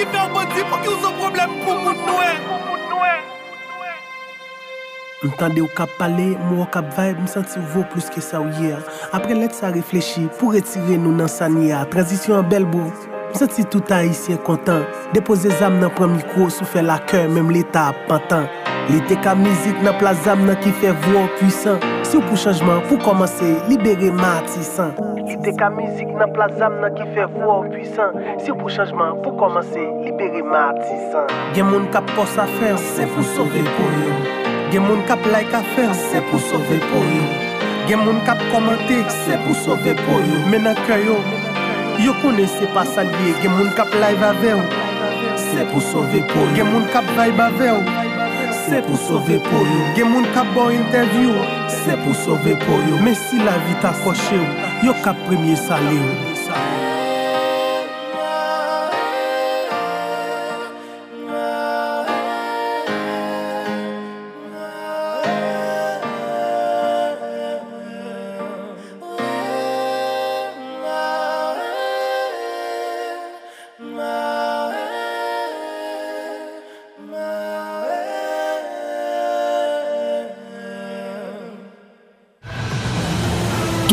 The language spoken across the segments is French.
ki fè an bandi pou ki ou son problem pou moun nouè. M'tande ou kap pale, mou ou kap vibe, m'santi vou plus ke sa ou ye. Apre let sa reflechi pou retire nou nan sanye a. Transisyon an bel bou. M'santi tout a isye kontan. Depose zam nan pran mikro sou fè la kèr, mèm l'eta ap pantan. L'Etat ka mizik nan plazam nan ki fè vou an pwisan. Si ou pou chanjman, pou komanse, libere matisan Ite ka mizik nan plazam nan ki fe vwa ou pwisan Si ou pou chanjman, pou komanse, libere matisan Gen moun kap pos a fer, se pou sove pou yo. Gen moun kap like a fer, se pou sove pou yo. Gen moun kap komante, se pou sove pou yo. Menan kyo yo, yo kone se pa salye. Gen moun kap live ave ou, se pou sove pou yo. Gen moun kap vibe ave ou, se pou sove pou yo. Gen moun kap bon interview ou Se pou sove pou yo Mesi la vi ta akoshe yo Yo ka premye sale yo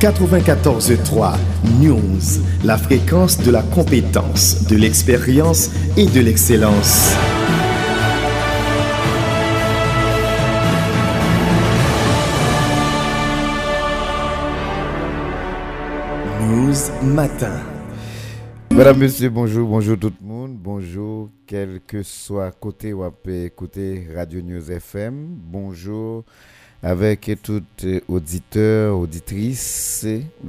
94.3 News, la fréquence de la compétence, de l'expérience et de l'excellence. News Matin. Madame, Monsieur, bonjour, bonjour tout le monde, bonjour, quel que soit côté où vous écouter Radio News FM, bonjour avec tout auditeur, auditrice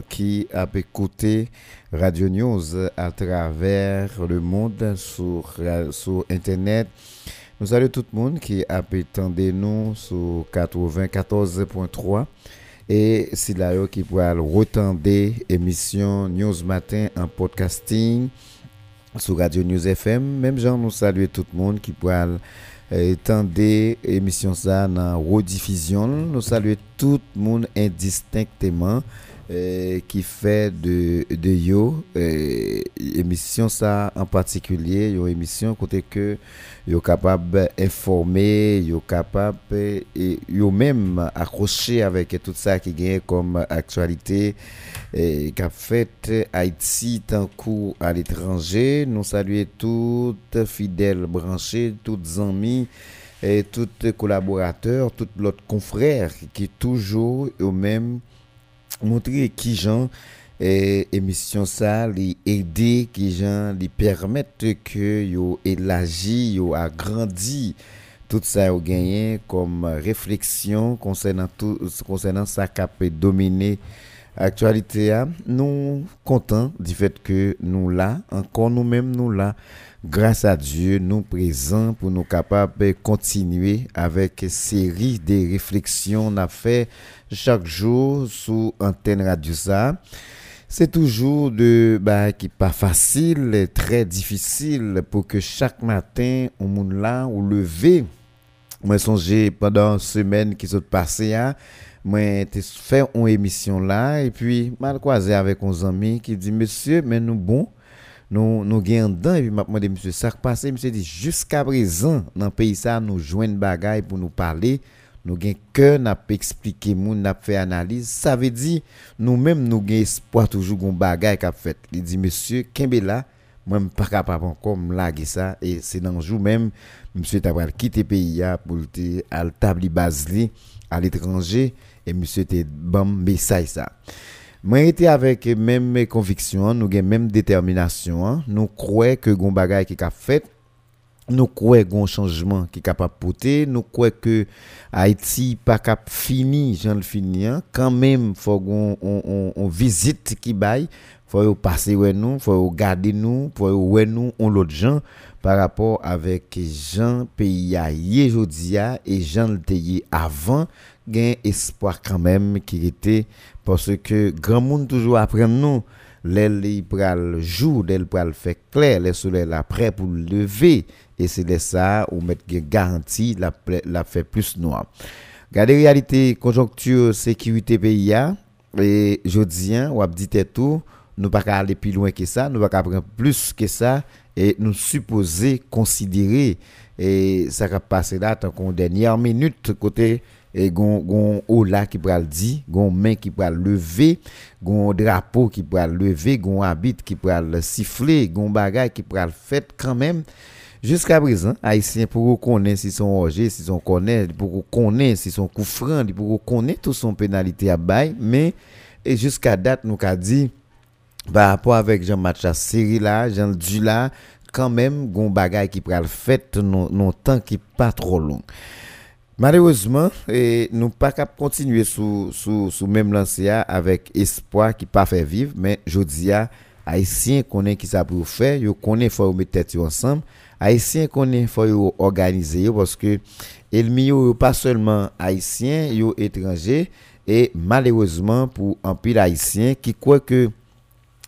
qui a écouté Radio News à travers le monde sur, sur Internet. Nous saluons tout le monde qui a attendu nous sur 94.3 et c'est là qui pourra retendre émission News Matin en podcasting sur Radio News FM. Même gens, nous saluons tout le monde qui pourra Tendez émission ça dans rediffusion. Nous saluons tout le monde indistinctement. Euh, qui fait de, de yo euh, émission ça en particulier une émission côté que yo capable informer yo capable et yo même accroché avec tout ça qui gagne comme actualité et qu'a fait Haïti tant coup à l'étranger. Nous saluons toutes fidèles branchés toutes amis et tous collaborateurs tous l'autre confrères qui toujours au même montrer qui gens émission ça les aider qui gens les permettre que yo élargi yo agrandi tout ça au gagné comme réflexion concernant tout concernant ça qui dominer actualité nous contents du fait que nous là encore nous mêmes nous là. Grâce à Dieu nous présents pour nous capables de continuer avec série de réflexions on a fait chaque jour sous antenne radio ça c'est toujours de bah, qui pas facile très difficile pour que chaque matin on monde là ou lever moi songé pendant semaine qui s'est passée hein, moi fait une émission là et puis mal croisé avec un ami qui dit monsieur mais nous bon nous nous dedans. Et puis m'a demandé monsieur ça passé? Monsieur dit jusqu'à présent dans le pays ça nous joindre bagaille pour nous parler nous gain cœur n'a expliquer moun n'a fait analyse ça veut dire nous-mêmes nous gain espoir toujours gon bagaille qu'a fait il dit monsieur Kembela moi pas capable encore me laguer ça et c'est dans jour même monsieur t'a quitter pays pour te à table basli à l'étranger et monsieur te bon message ça moi était avec même conviction nous gain même détermination nous croyons que gon bagaille qui qu'a fait nous croyons grand changement qui est capable porter nous croyons que Haïti pas cap fini j'en le fini quand même faut on, on, on, visite qui bail faut passer ouais nous faut garder nous faut ouais nous on l'autre gens par rapport avec gens pays Jodia et gens le avant gain espoir quand même qui était parce que grand monde toujours apprend nous les pral jour, les pral fait clair, les soleil après pour lever E se lè sa ou met gen garanti la, la fe plus noa. Gade realite konjonktur sekirite peyi ya, e jodian wap dite tou, nou pa ka ale pi loin ke sa, nou pa ka pren plus ke sa, e nou suppose konsidere e sa ka pase la tan kon denyer minute kote e gon, gon ola ki pral di, gon men ki pral leve, gon drapo ki pral leve, gon abit ki pral sifle, gon bagay ki pral fet kanmen, jusqu'à présent haïtien pour connaître si son orgé si son connaît pour connaître si son coup franc pour connaître tout son pénalité à bail mais jusqu'à date nous qu'a dit par rapport avec Jean Matcha série Jean du là quand même gon bagay qui pral fait non temps qui pas trop long. Malheureusement, et nous pas qu'à continuer sous sous sous même lancé avec espoir qui pas fait vivre, mais je dis à haïtien connaît qui ça pour faire, yo connaît faut mettre tête ensemble, Haïtien konen fò yo organize yo pwoske elmi yo yo pa seulement Haïtien, yo etranje e malerouzman pou anpil Haïtien ki kwa ke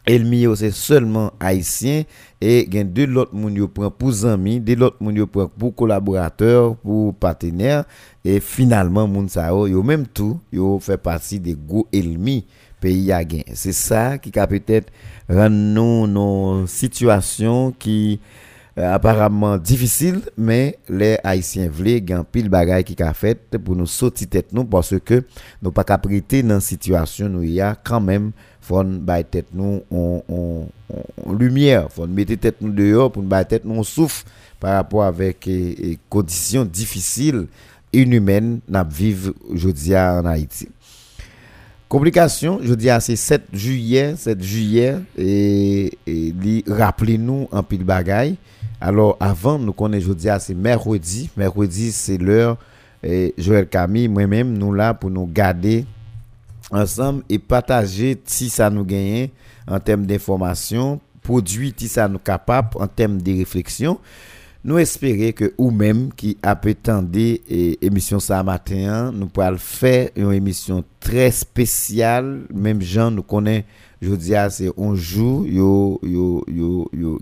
elmi yo se seulement Haïtien e gen de lot moun yo pran pou zami, de lot moun yo pran pou kolaborateur, pou patener e finalman moun sa yo yo menm tou yo fè pati de go elmi peyi a gen. Se sa ki ka petet ran nou nou situasyon ki Euh, aparamman difisil, men le Haitien vle gen pil bagay ki ka fet pou nou soti tet nou parce ke nou pa kaprite nan situasyon nou ya kanmem fon bay tet nou on, on, on, on lumiye, fon mette tet nou deyo pou nou bay tet nou souf par rapport avek e, e, kondisyon difisil inhumen nap vive jodia an Haiti. Komplikasyon, je di a se 7 juyer, 7 juyer, e, e li rappele nou an pil bagay, Alors, avant, nous connaissons aujourd'hui, c'est mercredi. Mercredi, c'est l'heure. Et Joël Camille, moi-même, nous là pour nous garder ensemble et partager si ça nous gagne en termes d'information, produit si ça nous capable en termes de réflexion. Nous espérons que ou même qui a prétendu émission ça matin, nous pourrons faire une émission très spéciale. Même gens nous connaît, je dis c'est un jour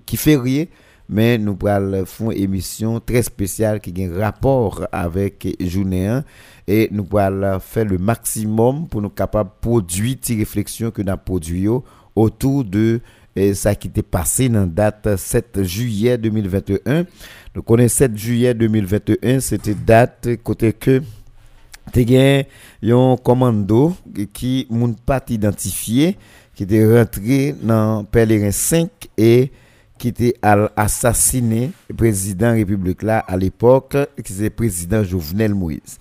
qui fait rien mais nous pourrons faire une émission très spéciale qui a un rapport avec journée et nous pourrons faire le maximum pour nous capables de produire ces réflexions que nous produit autour de et ça qui était passé dans la date 7 juillet 2021. Nous connaissons 7 juillet 2021, c'était date côté que tu un commando qui n'a pas identifié qui était rentré dans pèlerin 5 et qui était assassiné le président république là à l'époque qui était président Jovenel Moïse.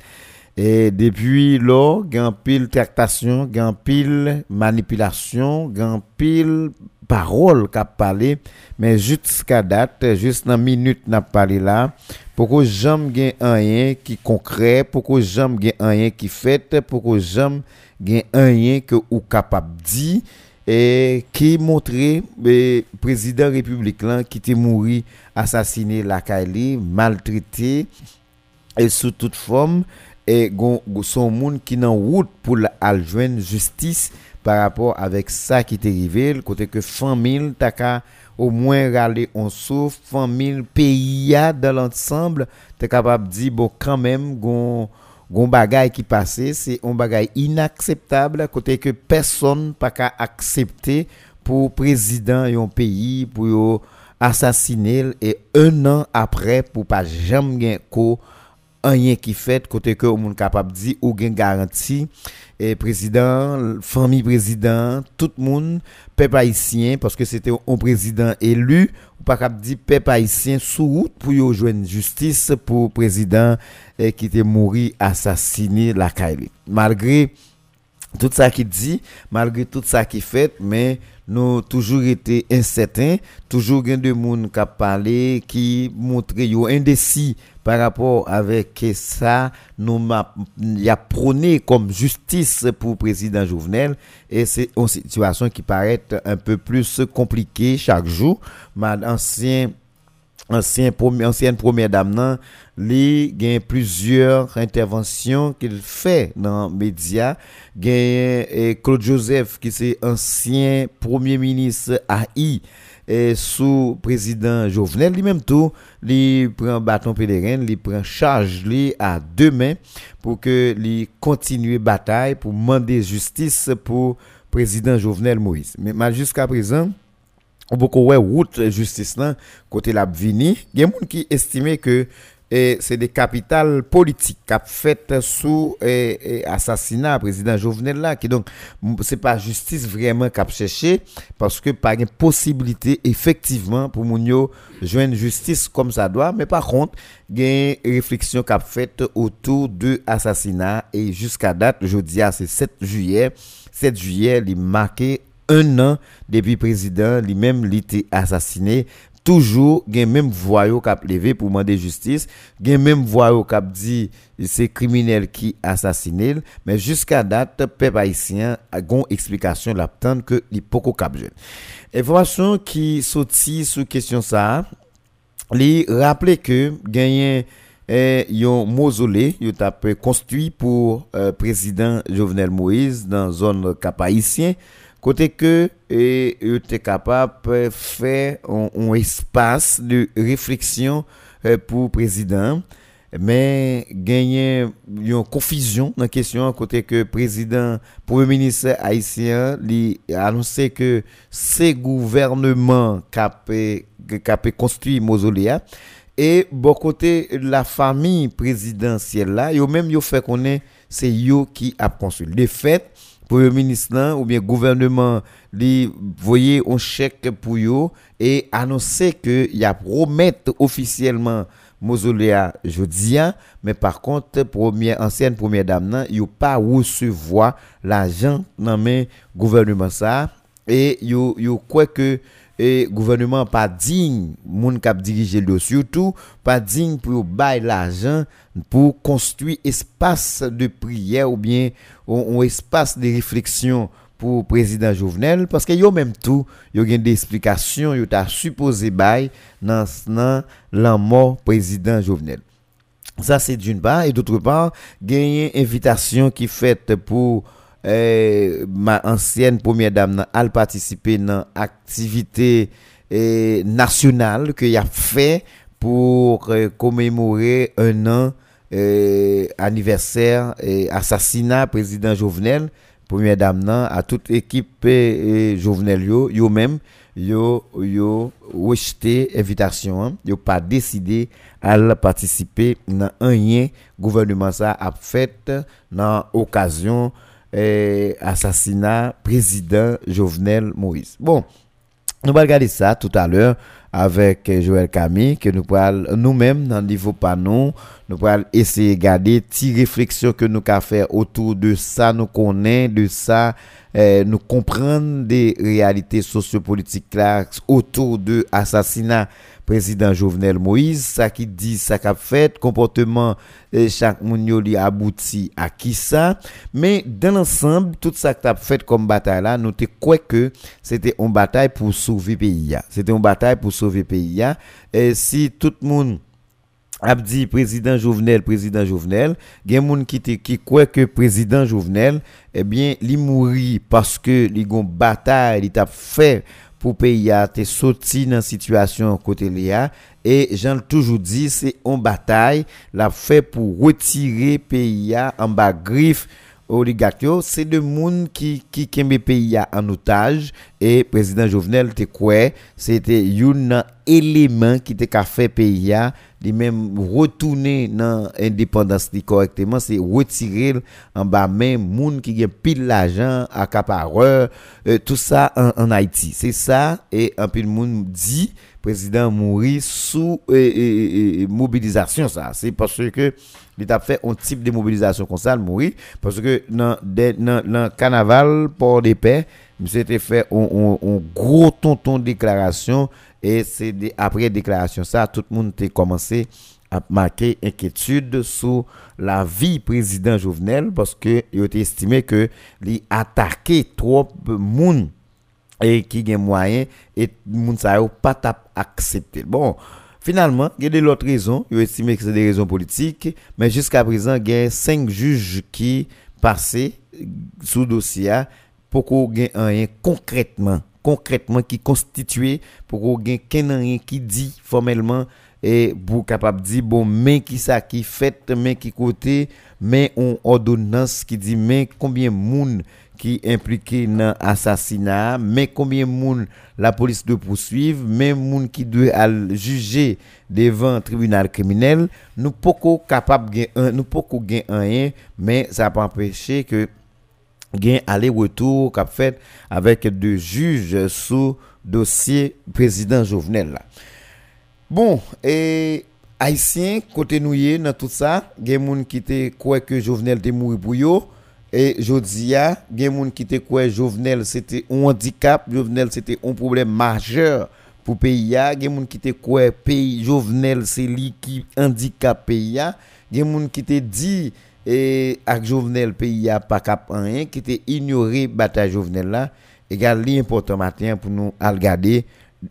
Et depuis y a pile tractation, a pile manipulation, a pile parole qu'a parlé, mais jusqu'à date, juste dans minute n'a parlé là, pourquoi j'aime gain rien qui concret, pourquoi j'aime gain rien qui fait, pourquoi j'aime gain rien que ou capable dit et qui montrait le président république là, qui était mouru, assassiné, la Kali, maltraité, et sous toute forme, et son monde qui n'en route pour l'aljoindre justice par rapport avec ça qui est arrivé, le côté que famille, taka au moins râler on souffre, famille, pays dans l'ensemble, t'es capable de dire, bon, quand même, gon, Gon bagay ki pase, se yon bagay inakseptable kote ke person pa ka aksepte pou prezident yon peyi pou yo asasinel e un an apre pou pa jam gen ko akseptable. Rien qui fait côté que on capable dire ou gain garantie. Et président famille président tout le monde peuple haïtien parce que c'était un président élu ou pas peuple haïtien sous route pour joindre justice pour président qui était mort assassiné la Kaili malgré tout ça qui dit, malgré tout ça qui fait, mais nous toujours été incertains, toujours gen de monde qui parlé, qui montre yo indécis par rapport avec ça, nous a prôné comme justice pour le président Jovenel et c'est une situation qui paraît un peu plus compliquée chaque jour. Ma ancien ancien ancienne première dame nan, li gen plusieurs interventions qu'il fait dans les médias. Eh, Claude Joseph qui c'est ancien premier ministre AI et sous président Jovenel lui-même tout li prend bâton pèlerin li prend charge li à deux mains pour que li continue bataille pour demander justice pour président Jovenel Moïse. Mais jusqu'à présent beaucoup ouais route justice là côté la vini il y a monde qui estimait que et c'est des capitales politiques qui fait sous et, assassinat président Jovenel là qui donc c'est pas justice vraiment qu'a cherché parce que pas une possibilité effectivement pour mounio joindre justice comme ça doit. Mais par contre il y a une réflexion qu'a fait autour de assassinat. Et jusqu'à date jeudi c'est 7 juillet. 7 juillet il marqué un an depuis président lui-même été assassiné toujours gen même voyou cap levé pour demander justice gen même voyou cap dit c'est criminel qui assassiné mais jusqu'à date peuple haïtien a une explication la que il poko cap jeune information qui sorti sous question ça li rappeler que gagné un yon mausolée yo t'a construit pour euh, président Jovenel Moïse dans zone cap haïtien côté que et était capable de faire un, espace de réflexion euh, pour le président. Mais gagner une confusion dans la question côté que président premier ministre haïtien a annoncé que c'est gouvernement qui a construit mausolée. Et bon côté la famille présidentielle là yo même yo fait connaître c'est yo qui a construit. De fait Premier ministre ou bien gouvernement li voyez un chèque pour yo et annoncer que y a promettre officiellement mausoléa jeudi hein. mais par contre première ancienne première dame nan yo pas recevoir l'argent dans le gouvernement ça et yo yo quoi que et gouvernement pas digne moun cap diriger le surtout pas digne pour bailler l'argent pour construire espace de prière ou bien un espace de réflexion pour président Jovenel parce que yo même tout yo gen des explications yo ta supposé bail dans nan la mort président Jovenel. Ça c'est d'une part. Et d'autre part une invitation qui faite pour eh, ma ansyen premier dam nan al patisipe nan aktivite eh, nasyonal ke ya fe pou komemore euh, un an e, aniverser asasina prezident Jovenel. Premier dam nan a tout ekip Jovenel yo yo menm yo yo wejte evitasyon yo pa deside al patisipe nan anyen gouvernement sa ap fèt euh, nan okasyon assassinat président Jovenel Moïse. Bon, nous allons regarder ça tout à l'heure avec Joël Camille, que nous nous-mêmes, dans le niveau panneau, nous pourrons essayer de garder des réflexions que nous avons faire autour de ça, nous connaissons, de ça, nous comprendre des réalités sociopolitiques là autour de l'assassinat président Jovenel Moïse, ça qui dit, ça qu'a fait, comportement eh, chaque moun yo li abouti à qui ça. Mais dans l'ensemble, tout ça qu'a fait comme bataille là, nous quoi que c'était une bataille pour sauver pays. C'était une bataille pour sauver pays. Et eh, si tout le monde Abdi, président Jovenel, président Jovenel, gen moun ki te ki kwe ke président Jovenel, eh bien, li mouri parce que li gon bataille, li tap fait pour pays a été sorti dans situation côté Léa et j'en toujours dit c'est une bataille la fait pour retirer pays en bas griffe c'est de monde qui qui kembe pays en otage et président Jovenel te quoi c'était un élément qui te fait pays de même retourner dans l'indépendance correctement, c'est retirer en bas même moun qui a pile l'argent, accapareur, euh, tout ça en, Haïti. C'est ça, et un de monde dit, président mourir sous mobilisation ça. C'est parce que l'État fait un type de mobilisation comme ça, mourir, parce que dans le carnaval, port des paix, c'était fait un, gros tonton déclaration et c'est après déclaration ça, tout le monde a commencé à marquer inquiétude sur la vie président Jovenel parce que il a estimé que il attaqué trop de monde et qui a moyen et moun ça pas accepté. Bon, finalement, il y a d'autres raisons, il a estimé que c'est des raisons politiques, mais jusqu'à présent, il y a cinq juges qui passaient sous dossier pour qu'on ait rien concrètement, concrètement qui constitué pour qu'on ait rien qui dit formellement et pour capable dire bon mais qui ça qui fait mais qui côté mais on ordonnance qui dit mais combien monde qui impliqué dans assassinat mais combien monde la police doit poursuivre mais monde qui doit juger devant un tribunal criminel. Nous pas capable nous pas rien mais ça pas empêcher que gain aller-retour qu'a fait avec deux juges sous dossier président Jovenel là. Bon, et haïtien côté noué dans tout ça, gen moun qui te quoi que Jovenel te mouru pour yo et jodia, gen moun qui te quoi Jovenel c'était un handicap, Jovenel c'était un problème majeur pour pays a, gen moun qui te quoi pays Jovenel c'est lui qui handicap pays a, gen moun qui te dit et avec Jovenel pays a pas cap rien qui était ignoré bataille Jovenel là égal important matin pour nous regarder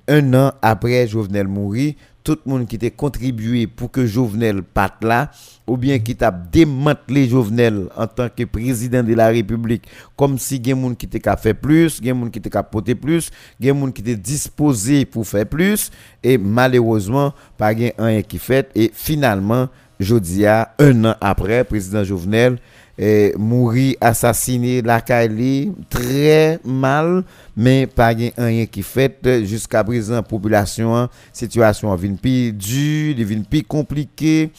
un an après Jovenel mourir tout le monde qui t'a contribué pour que Jovenel parte là ou bien qui t'a démantelé Jovenel en tant que président de la République comme si gen monde qui t'a fait plus, gen monde qui t'a porté plus, gen monde qui t'a disposé pour faire plus et malheureusement pas rien qui fait et finalement Jodia, un an après, président Jovenel, est mourir assassiné la Kali très mal mais pas rien qui fait. Jusqu'à présent population situation vient plus dure devient plus compliqué.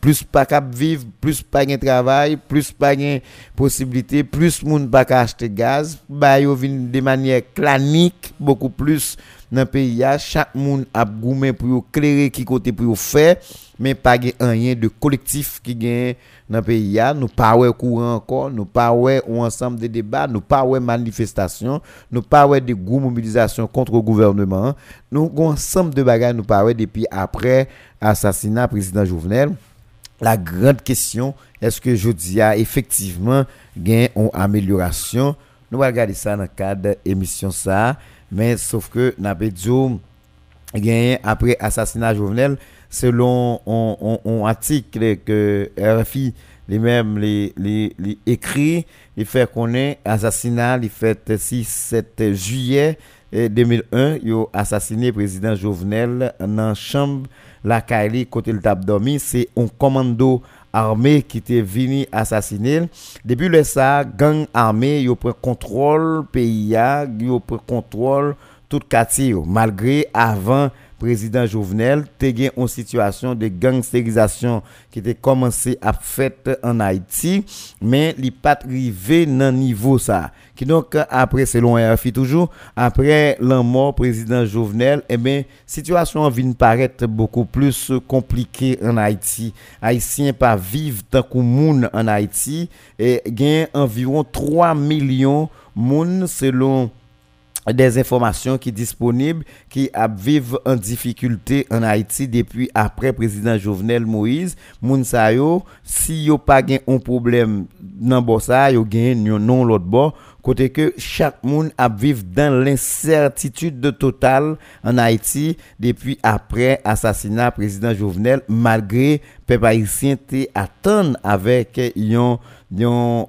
Plus pas cap vivre plus pas de travail plus pas de possibilité plus monde pas acheter gaz. Bah de manière clanique beaucoup plus dans le pays chaque monde a goumé pour éclairer qui côté pour faire mais pas rien de collectif qui gagne dans le pays nous pas courant encore nous pas un ensemble de débats nous pas de manifestations nous pas de mobilisation contre le gouvernement. Nous avons ensemble de bagages nous pas depuis après assassinat président Jovenel. La grande question est-ce que je dis effectivement gain une amélioration? Nous allons regarder ça dans le cadre de l'émission mais sauf que n'a pas dit après assassinat Jovenel selon un, article que RFI lui-même écrit, il fait qu'on est assassinat, il fait 6 7 juillet 2001, il a assassiné le président Jovenel dans la chambre la Kaili côté le dormi, c'est un commando armé qui était venu assassiner. Depuis le ça, gang armé, il prend contrôle pays, il prend contrôle tout quartier malgré avant président Jovenel, te gen une situation de gangstérisation qui était commencé à fait en Haïti, mais li pas arrivé nan niveau ça. Donc après selon RFI toujours, après la mort président Jovenel, eh bien situation vient paraître beaucoup plus compliquée en Haïti. Haïtiens pas vivent tant que en Haïti et gain environ 3 millions moun selon des informations qui sont disponibles qui vivent en difficulté en Haïti depuis après président Jovenel Moïse. Moun sa yo si yo pas un problème dans bossa yo gen non l'autre bord côté que chaque monde a vivre dans l'incertitude totale en Haïti depuis après assassinat président Jovenel malgré peuple haïtien attend avec un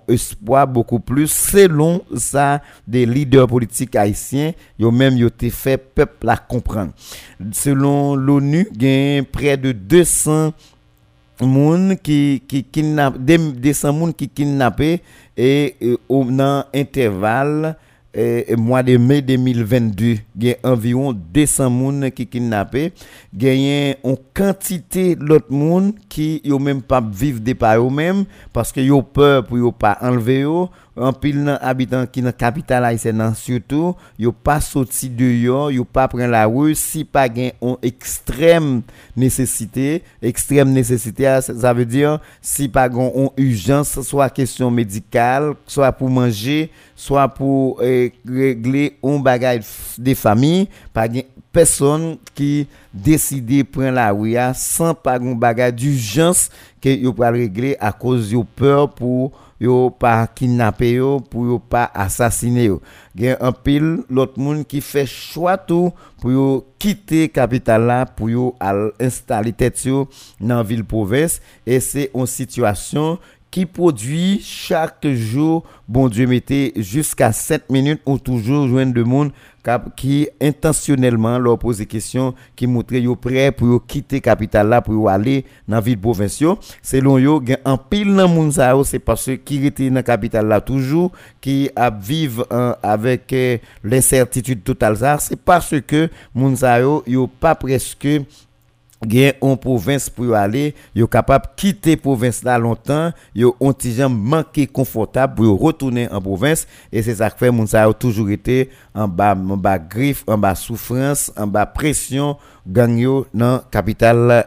espoir beaucoup plus. Selon ça des leaders politiques haïtiens yo même yo fait peuple la comprendre. Selon l'ONU gain près de 200 moun ki, ki kidnap, de, de san moun ki kidnappé et, et au, nan intervalle et, mois de mai 2022, il y a environ 200 moun qui kidnappé, il y a une quantité l'autre moun qui yo même pas vivre de par eux-mêmes parce que yo peur pour yo pas enlever eux. En pile habitants qui dans capitale haïtienne surtout yo pas sorti de yo pas prendre la rue. Si pas gain extrême nécessité extrême nécessité ah, ça veut dire si pas une urgence soit question médicale soit pour manger soit pour eh, régler un bagage des familles pas personne qui décide prendre la rue sans pas un bagage d'urgence que yo pas régler à cause de peur pour yo pas kidnapper yo pour yo pas assassiner yo. Gen un pile l'autre monde qui fait choix tout pour yo quitter capitale là pour yo installer tête yo dans ville province. Et c'est une situation qui produit chaque jour, bon Dieu, mettez jusqu'à 7 minutes ou toujours joindre de monde qui intentionnellement leur pose des questions, qui montre yo prêt pour quitter capitale là pour aller dans ville provinciale. Selon yo, en pile dans moun c'est parce qui était dans capitale là toujours, qui a vivre avec euh, l'incertitude totale c'est parce que moun yo, yo pas presque gen en province pour aller, yo capable quitter province là longtemps, yo ont manqué confortable pour retourner en province et c'est ça que fait moun ça a toujours été en bas en bas griffe, en bas souffrance, en bas pression gang yo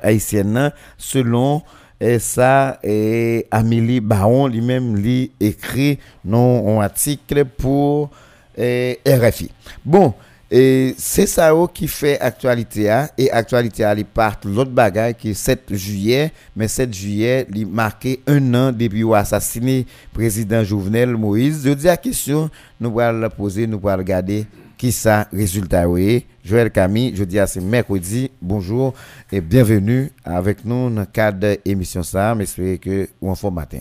haïtienne selon et ça et Amélie Baron lui-même lui écrit non un article pour RFI. Bon, et c'est ça qui fait actualité hein. et actualité il part l'autre bagaille qui est 7 juillet mais 7 juillet il marqué un an depuis assassiné président Jovenel Moïse. Je dis la question nous allons la poser nous allons regarder qui ça résultat Joël Camille je dis à ce mercredi bonjour et bienvenue avec nous dans le cadre de l'émission ça. J'espère que vous en matin.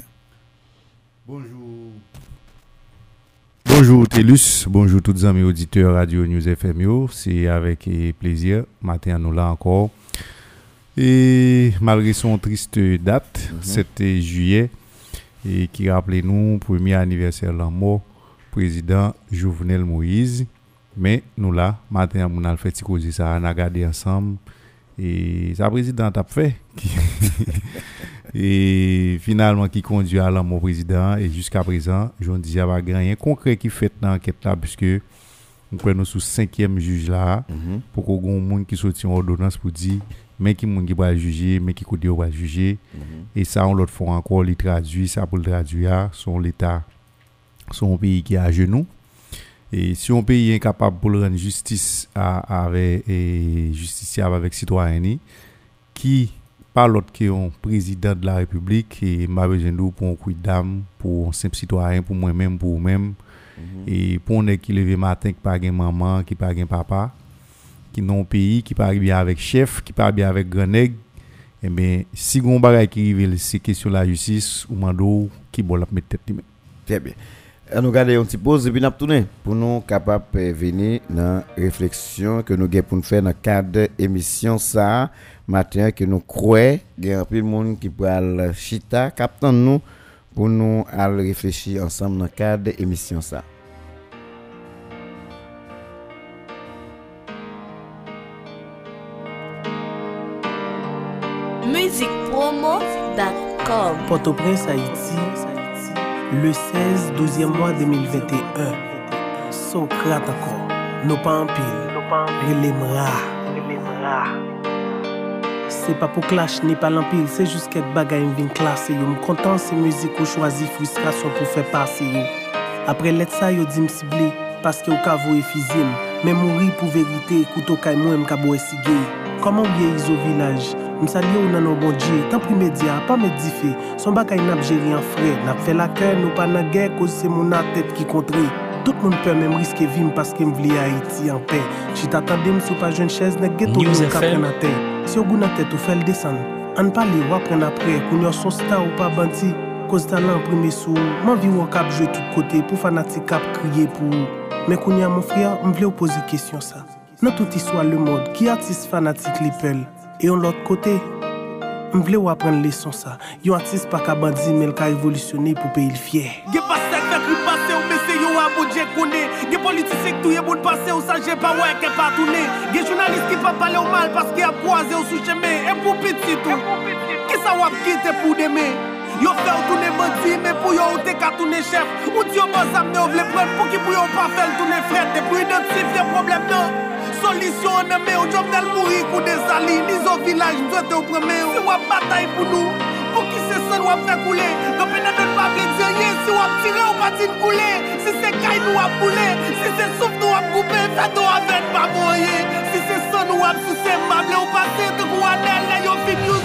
Bonjour Bonjour Télus, bonjour tous les amis auditeurs Radio News FM. C'est avec plaisir, matin nous là encore. Et malgré son triste date, c'était mhm. juillet, et qui rappelait nous premier anniversaire de la mort président Jovenel Moïse. Mais nous là, matin, on a fait ça, on a regardé ensemble. Et sa présidente a fait. et finalement qui conduit à l'amour président et jusqu'à présent je ne dis pas rien concret qui fait dans l'enquête là puisque nous prenons sous cinquième juge là mm -hmm. pour qu'on ait monde qui sorti une ordonnance pour dire mais qui monde qui va juger mais qui côté va juger mm -hmm. et ça on l'autre fois encore les traduit ça pour le traduire son l'état son pays qui est à genoux et si un pays est incapable pour rendre justice à, avec et justice avec citoyens qui pas l'autre qui est un président de la République et m'a besoin de pour un coup d'âme, pour un simple citoyen, pour moi-même, pour vous-même. Mhm. Et pour un qui lève matin, qui pas maman, qui pas papa, qui non pays, qui pas bien avec chef, qui pas bien avec et eh bien, si on bagage qui arrive, c'est question de la justice, ou mando, qui va la mettre tête Très bien. Nous garder un petit pause et puis nous tourner pour nous capables de venir dans la réflexion que nous avons pour faire dans le cadre de l'émission ça matin que nous croyons qu'il y a un peu de monde qui peut aller chita captant nous pour nous aller réfléchir ensemble dans le cadre de l'émission ça. Musicpromo.com Port-au-Prince, Haïti, le 16 12e mois 2021. Socrate encore, nos pas en pile, les Se pa pou klash ni palampil, se jous ket bagay m vin klas yo. M kontan se müzik ou chwazi frustrasyon pou fe pase yo. Apre let sa yo di m sible, paske yo kavo e fizim Men mouri pou verite, kouto kay mwen m kabo e sige Koman ou ye izo vilaj? M salye ou nan an bonje tan pri media, pa me dife. Son bagay nap jeri an fre, nap fe la ken ou pa nan gen Koz se moun a tet ki kontre. Tout moun pe mèm riske vim paske m vli Haiti an pe. Chit atande m sou pa jwen ches, nek geto m. kapren an te Si goun an tèt ou fèl desan, an pali wapren apre, koun yo son sta ou pa banti, koz talan preme sou, man vi wak ap jwe tout kote pou fanatik ap kriye pou. Men koun ya moun fria, m vle ou pose kisyon sa. Nan tout iswa le mod, ki artist fanatik li pel, e yon lot kote, m vle ou apren leson sa. Yon artist pa ka bandi, men ka evolisyone pou pe il fye. Ge pa sek fek li k touye bout pase ou sa je pa wè ke pa toune Gen jounalist ki pa pale ou mal paske ap kwaze ou sou cheme E pou pit si tou Ki sa wap kite pou deme Yo fè ou toune bandi, men pou yo ou te ka toune chef. Ou di yo boz amne ou vle pren pou ki pou yo pa fel toune fret De pou problem nan Solisyon ou jom del mouri kou de sali Ni zo vilaj mzwete ou preme ou Se wap batay pou nou Pou ki se koule ap le djenye Si wap tire ou pati nkoule Si se kay nou ap koule Si se souf nou ap koupe Fato aven pa boye Si se son nou ap souse Mable ou pase Dek ou anel na yo fin yon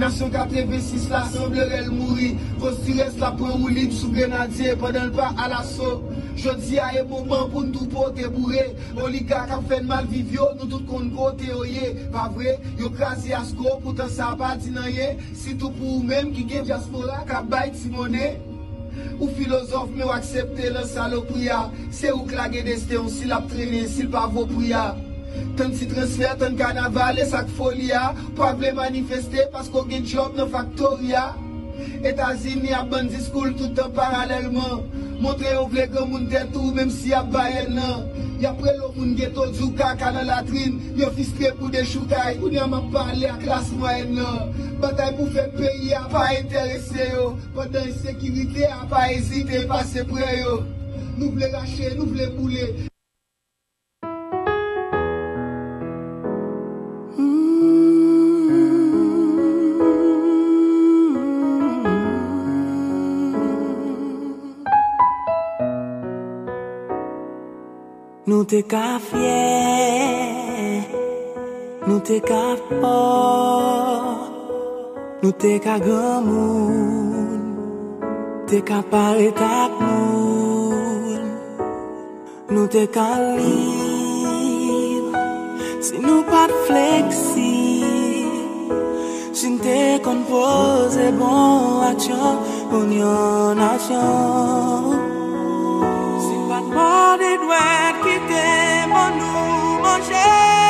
a a pour pour a qui a. Nation 86 la semblerait mourir. Postures la prend ou libre sous grenadier pendant le pas à l'assaut. Jodi a un moment pour nous porter bourré. Oligarque a fait mal vivre, nous tout kon côté oye. Pas vrai, yo krasi asko, pourtant ça pas dit. Si tout pour ou même qui gen diaspora, ka bay ti monnaie. Ou philosophe mais ou accepter le salopria C'est ou claguer destin si la traîner s'il pas Ten si transfer, ten kanaval, e sak folia Po avle manifeste, pasko gen job nan faktoria Etazini ap ban diskoul toutan paralelman. Montre yo vle gen moun tetou, mem si ap bayen nan. Yapre lo moun geto djouka ka nan latrin Yo fistre pou de choukay, ou nyan man pale a klas mwen nan. Batay pou fe peyi a pa interese yo Padan sekirite a pa ezite, pa se pre yo. Nou vle rache, nou vle boule. Fort, nou te ka gran moun, te ka pare tak moun, nou te ka libre, si nou pat fleksib, si nou te kon pose bon aksyon, pou nyon aksyon. Nou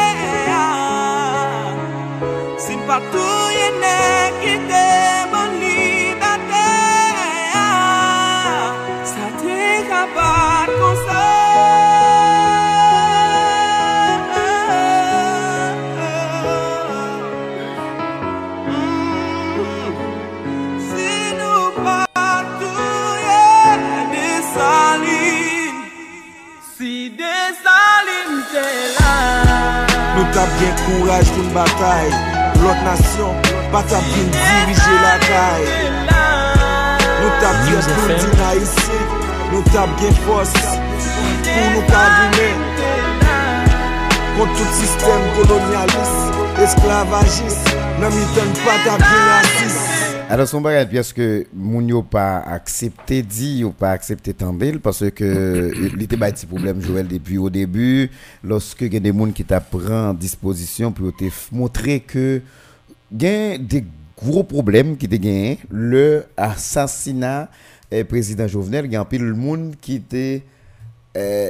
tap gen kouraj pou m batay Lot nasyon, batap gen dirije lakay Nou tap gen ploudi na isi Nou tap gen fos Pou nou kavine Kont tout sistem kolonialis Esklavagis Nan mi ten patap gen rasis Alors, son bagage, parce que moun yo pas accepté dit ou pas accepté tendel parce que il était pas petit problème Joël depuis au début. Lorsque il y a des gens qui t'apprennent disposition pour te montrer que il y a des gros problèmes qui te gagné le assassinat eh, président Jovenel il y a un pile de monde qui était euh,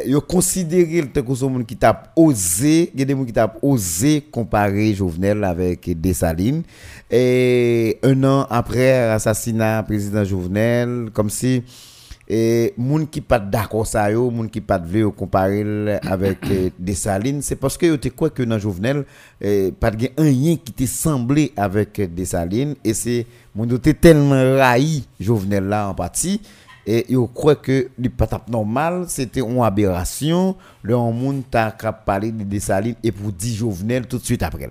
yo considéré le son monde qui t'a osé, il y a des gens qui t'a osé comparer Jovenel avec Dessalines. Et un an après l'assassinat président Jovenel comme si et moun qui pas d'accord ça yo, moun qui pas veut comparer avec Dessalines, c'est parce que yo te quoi que dans Jovenel pas de rien qui te semblé avec Dessalines et c'est moun te tellement raï Jovenel là en partie et yo croit que le patap normal c'était une aberration. Le monde t'a parler de Dessalines et pour dire Jovenel tout de suite après.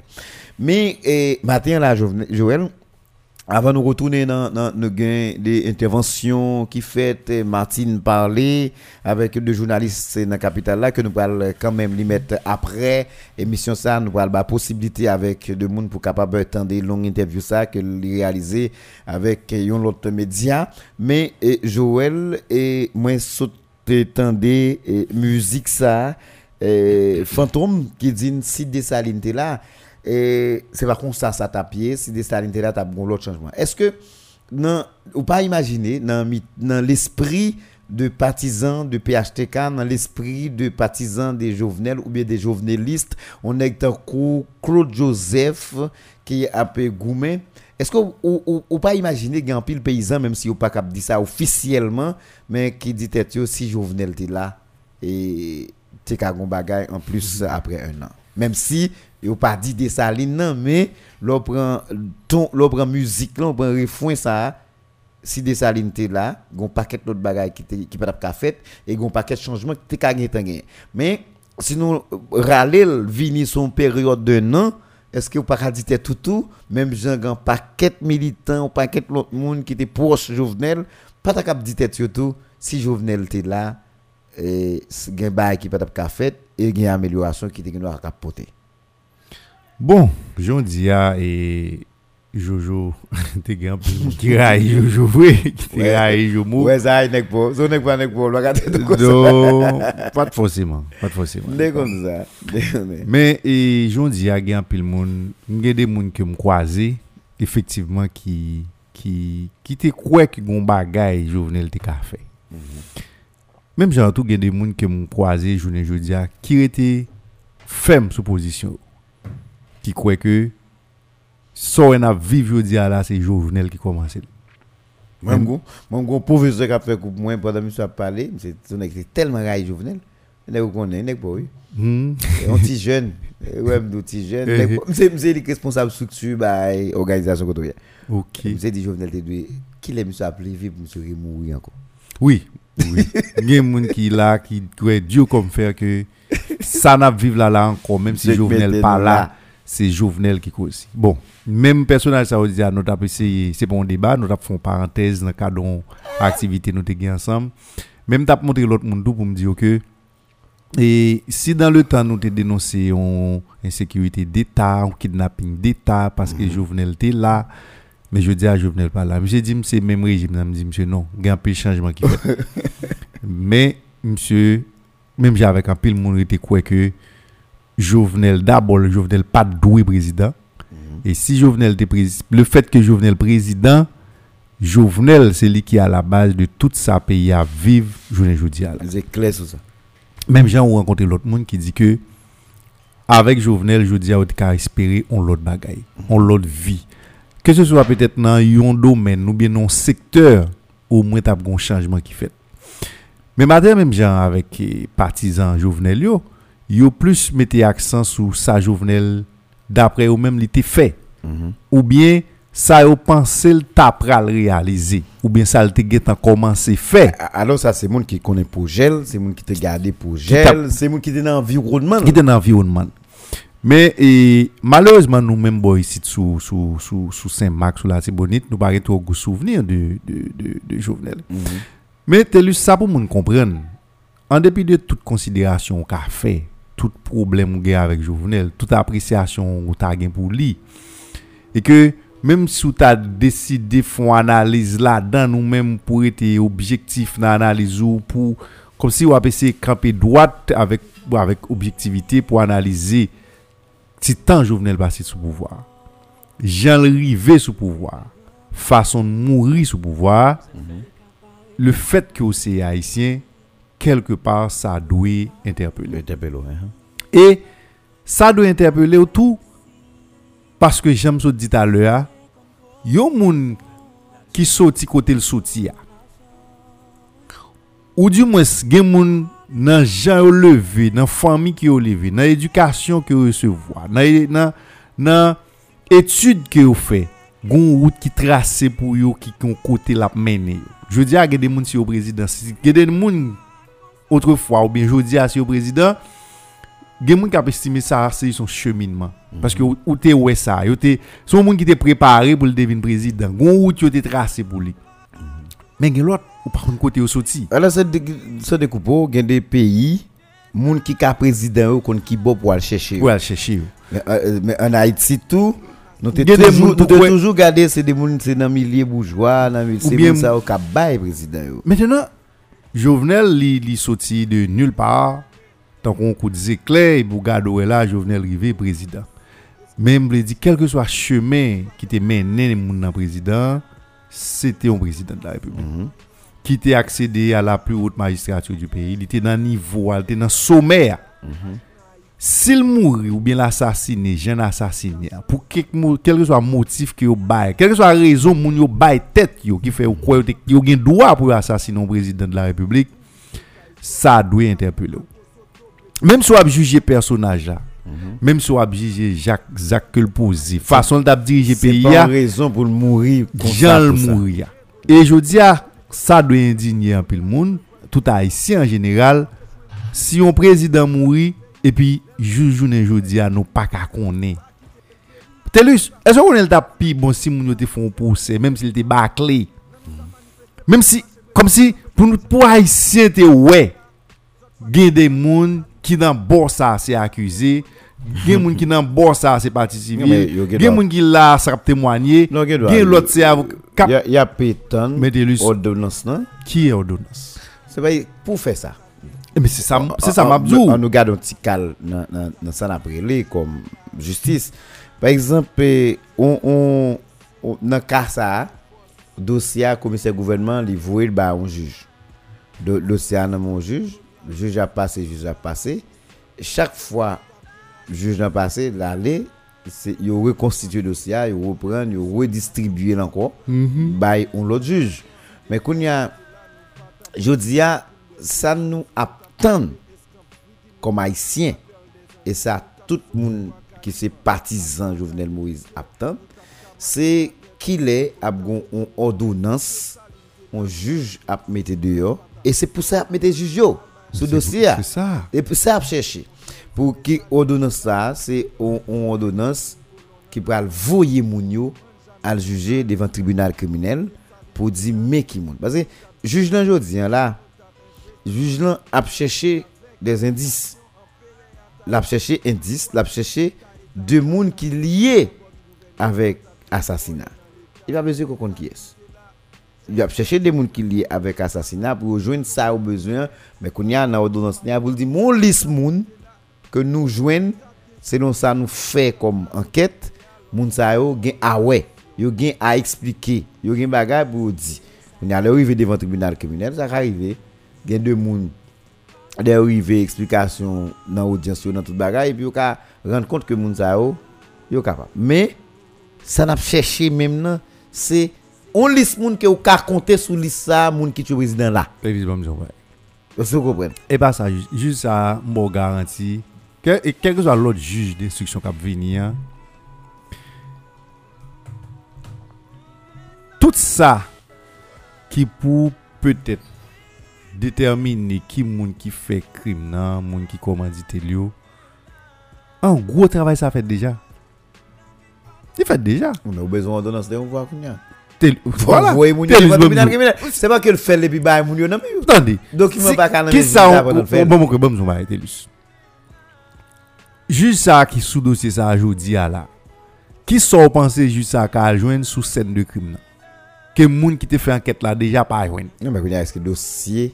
Mais eh, matin là Jovenel- Joël avant de retourner dans, dans le gain des interventions qui fait eh, Martine parler avec deux journalistes dans la capitale là que nous allons quand même les mettre après émission ça. Nous allons la possibilité avec de monde pour capable attendre des longues interviews ça que réaliser avec eh, un autre média. Mais eh, Joël et moi saute tendez eh, musique ça eh, fantôme qui dit si Dessalines était là et c'est pas comme ça ça t'a pied si des là t'as bon l'autre changement. Est-ce que non ou pas imaginer dans dans l'esprit de partisans de PHTK dans l'esprit de partisans des Jovenel ou bien des jovenelistes on est un coup Claude Joseph qui est un peu gourmet. Est-ce que ou, ou, ou pas imaginer qu'il y a un pile paysan même si ou pas cap dit ça officiellement mais qui dit yo, si Jovenel était là et t'es qu'à bagay en plus après un an. Même si yo pas dit des salines non mais l'on ton l'on prend musique là ça si des salines t'es là gon paquet d'autres bagay qui t'es- qui pas ka fait et gon paquet de changements qui t'es gagné. mais sinon râler vini son période de non est-ce que vous pas dit tout tout même gens un paquet militant un paquet l'autre monde qui était proche Jovenel pas ta cap dit surtout si Jovenel était là et gen bagay qui pas ka fait et gen amélioration qui te gen ka porter Bon, j'en dis à et Jojo, t'es grand qui raille Jojo, oui, qui te raille Jomo. Ouais, ça, nek po. So nek pa nek po. Tout pas de forcément, pas de. Nek- Mais et j'en dis à gen pile moun, m'gen des moun me croisé effectivement qui qui qui te croit que gon bagay Jovenel te ka tout gen des moun que me croisé journée jodi a qui était ferme sous position. qui croit que so en a vivre aujourd'hui là c'est Jovenel qui commence moi mon mon professeur qui a fait coupe moi pendant monsieur a parlé c'est tellement raille Jovenel. Nek nèg connaît nèg pour hmm. e, oui un petit jeune ouais un petit jeune eh. mse c'est le responsable structure bah organisation côté OK. E, mse dit Jovenel te qui les monsieur appelé vivre monsieur mourir encore oui. Oui. Il y a monde qui là qui croit Dieu comme faire que ça n'a vivre là là encore même si Jovenel pas là c'est Jovenel qui cause. Bon, même personnage ça veut dire nous avons essayé c'est pas un débat, nous avons fait une parenthèse dans le cadre d'une activité nous avons ensemble. Même t'as montré l'autre monde pour me dire que et si dans le temps nous te dénoncé une insécurité d'État, un kidnapping d'État parce que Jovenel était là, mais je dis à Jovenel pas là. Monsieur dit c'est même régime, je dis monsieur non, il y a un peu de changement qui fait. mais monsieur même j'avais un pile monde était quoi que Jovenel d'abord Jovenel pas doué président. Et si Jovenel était président, le fait que Jovenel président Jovenel c'est lui qui est à la base de tout ça pays à vivre à là C'est clair sur ça. même gens ont rencontré l'autre monde qui dit que avec Jovenel, je dis à ka espérer on l'autre bagaille, on l'autre vie. Que ce soit peut-être dans un domaine ou bien dans un secteur, au moins t'as un changement qui fait. Mais madame même gens avec eh, partisans Jovenel yo, yo plus mettez accent sur ça Jovenel d'après ou même l'été fait ou bien ça yo pensé le tapra le réaliser ou bien ça le te get commencé fait. Alors ça c'est monde qui connaît pour gel, c'est monde qui te gardé pour t'a- gel, c'est monde qui est dans l'environnement. qui était dans l'environnement. Mais et, malheureusement, nous-mêmes, boy, ici, sous, sous, sous, sous Saint-Marc, sous la Tibonite, nous pas trop de souvenirs de, de, de, de Jovenel. Mais c'est ça pour nous comprendre. En dépit de toute considération qu'a fait, tout problème qu'il avec Jovenel, toute appréciation que tu as pour lui, et que même si tu as décidé de faire une analyse là-dedans, nous-mêmes, pour être objectif dans l'analyse ou pour, comme si on a essayé camper droite avec, avec objectivité pour analyser si tant Jovenel passé sous pouvoir, Jean rivé sous pouvoir, façon de mourir sous pouvoir, le fait que c'est haïtien, kelke par sa dwe interpele. E sa dwe interpele ou tou paske jem sou dit alè a, yo moun ki soti kote l soti a. Ou di mwes gen moun nan jan yo leve, nan fami ki yo leve, nan edukasyon ki yo resevoa, nan, e, nan, nan etude ki yo fe, goun wout ki trase pou yo ki kon kote l ap mene yo. Je di a gen de moun si yo prezidansi, gen de moun autrefois ou bien je dis à au président, gen moun qui a estimé ça c'est son cheminement parce que ou te ouais ça yo te son moun qui te préparé pour le devenir président gon route yo te tracé pour lui mais gen l'autre ou par contre côté au sorti Alors, se découpe, il y a des pays, moun qui ka président, ou kon qui bon pour aller chercher. pour aller chercher. Mais, euh, mais en Haïti, tout, nous te des toujours, toujours garder, c'est des moun, c'est dans milieu bourgeois, dans le c'est ça, au ka bail président. Maintenant, Jovenel li, li soti de nul par, tan kon kou dize kler, e pou gado e la Jovenel rive prezident. Men mble di, kelke so a chemen ki te menen e moun nan prezident, se te yon prezident la republik. Mm -hmm. Ki te aksede a la plus haute magistrature du peyi, li te nan nivou, li te nan somè. Mm -hmm. S'il mourit ou bien l'assassiné, jeune assassiné, pour quel que soit le motif que yo bail, quelle que soit la raison moun yo bail tête yo qui fait ou quoi yo gen droit pour assassiner un président de la République, ça doit interpeller. Même si on a jugé personnage là, même si on a jugé Jacques Jacques posé, façon de diriger C'est pays pas là, une raison pour le mourir Jean le mourir. Et je dis ça doit indigner un peu le monde, tout haïtien en général. Si un président mourit E pi, joujounen joudi an nou pa ka konen. Telus, eso konen l tap pi bon si moun yo te fon pouse, menm si l te bakle. Menm si, kom si, pou nou pou haisyen te we, gen de moun ki nan borsa se akuse, Gen moun ki nan bon sa se pati sivye Gen moun ki la sarap temwanyen Gen lot se avok Ya petan Odonans nan Ki e odonans Se bay pou fe sa Eh, mais c'est ça, ah, c'est ça ah, Mabdou. On ah, nous garde un petit cal dans ça après comme justice. Par exemple, on, on, dans le cas ça, dossier commissaire gouvernement, il voue le un juge. Le dossier dans mon juge, le juge a passé, le juge a passé. Chaque fois, le juge a passé, l'aller, il reconstitue le dossier, il reprend, il redistribue encore, mm -hmm. on l'autre juge. Mais qu'on y a, je dis, ça nous a attend comme haïtien et ça tout le monde qui c'est partisan Jovenel Moïse attend c'est qu'il est a gon une ordonnance un juge a mettre dehors et c'est pour ça a mettre juge yo sous dossier a. C'est ça. et pour ça a chercher pour qui ordonnance ça c'est une une ordonnance qui pral voyer moun yo à le juger devant tribunal criminel pour dire mais qui moun parce que juge là jodi hein, là juge là a cherché des indices. L'a cherché indices l'a cherché deux moun qui liés avec assassinat. Il va besoin qu'on qui est il a cherché des gens qui liés avec assassinat pour rejoindre ça au besoin mais qu'on y a dans ordonnance vous dire mon liste moun que nous joignent selon ça nous fait comme enquête. Moun sa yo gen ah ouais yo gen à expliquer yo gen bagay pour on y a devant tribunal criminel ça arrivé gen de moun de rive eksplikasyon nan audyans yo nan tout bagay, epi yo ka rend kont ke moun sa yo, yo kapap. Me, sa nap chèche mèm nan, se, on lis moun ke yo ka kontè sou lis sa moun ki tchou prezident la. Previsibam jom wè. Yo se kompren. E ba sa, juj sa mbo garanti, ke, e kelke zwa lot juj de instruksyon kap vini an, tout sa, ki pou peut-être determine ki moun ki fe krim nan, moun ki komandite li yo. An, gwo travay sa fet deja. Di fet deja. Ou nou bezon andonan se de yon vwa koun ya. Tel, voilà. Se pa ke l fel epi bay moun yo nan mi yo. Tande. Dokumen pa kanan mi zita pa nan fel. Bon, bon, bon, bon moun ke bom zon bay telus. Jus sa ki sou dosye sa anjou diya la. Ki sou panse jus sa ka aljwen sou sen de krim nan. Ke moun ki te fe anket la deja pa aljwen. Nan men koun ya eske dosye.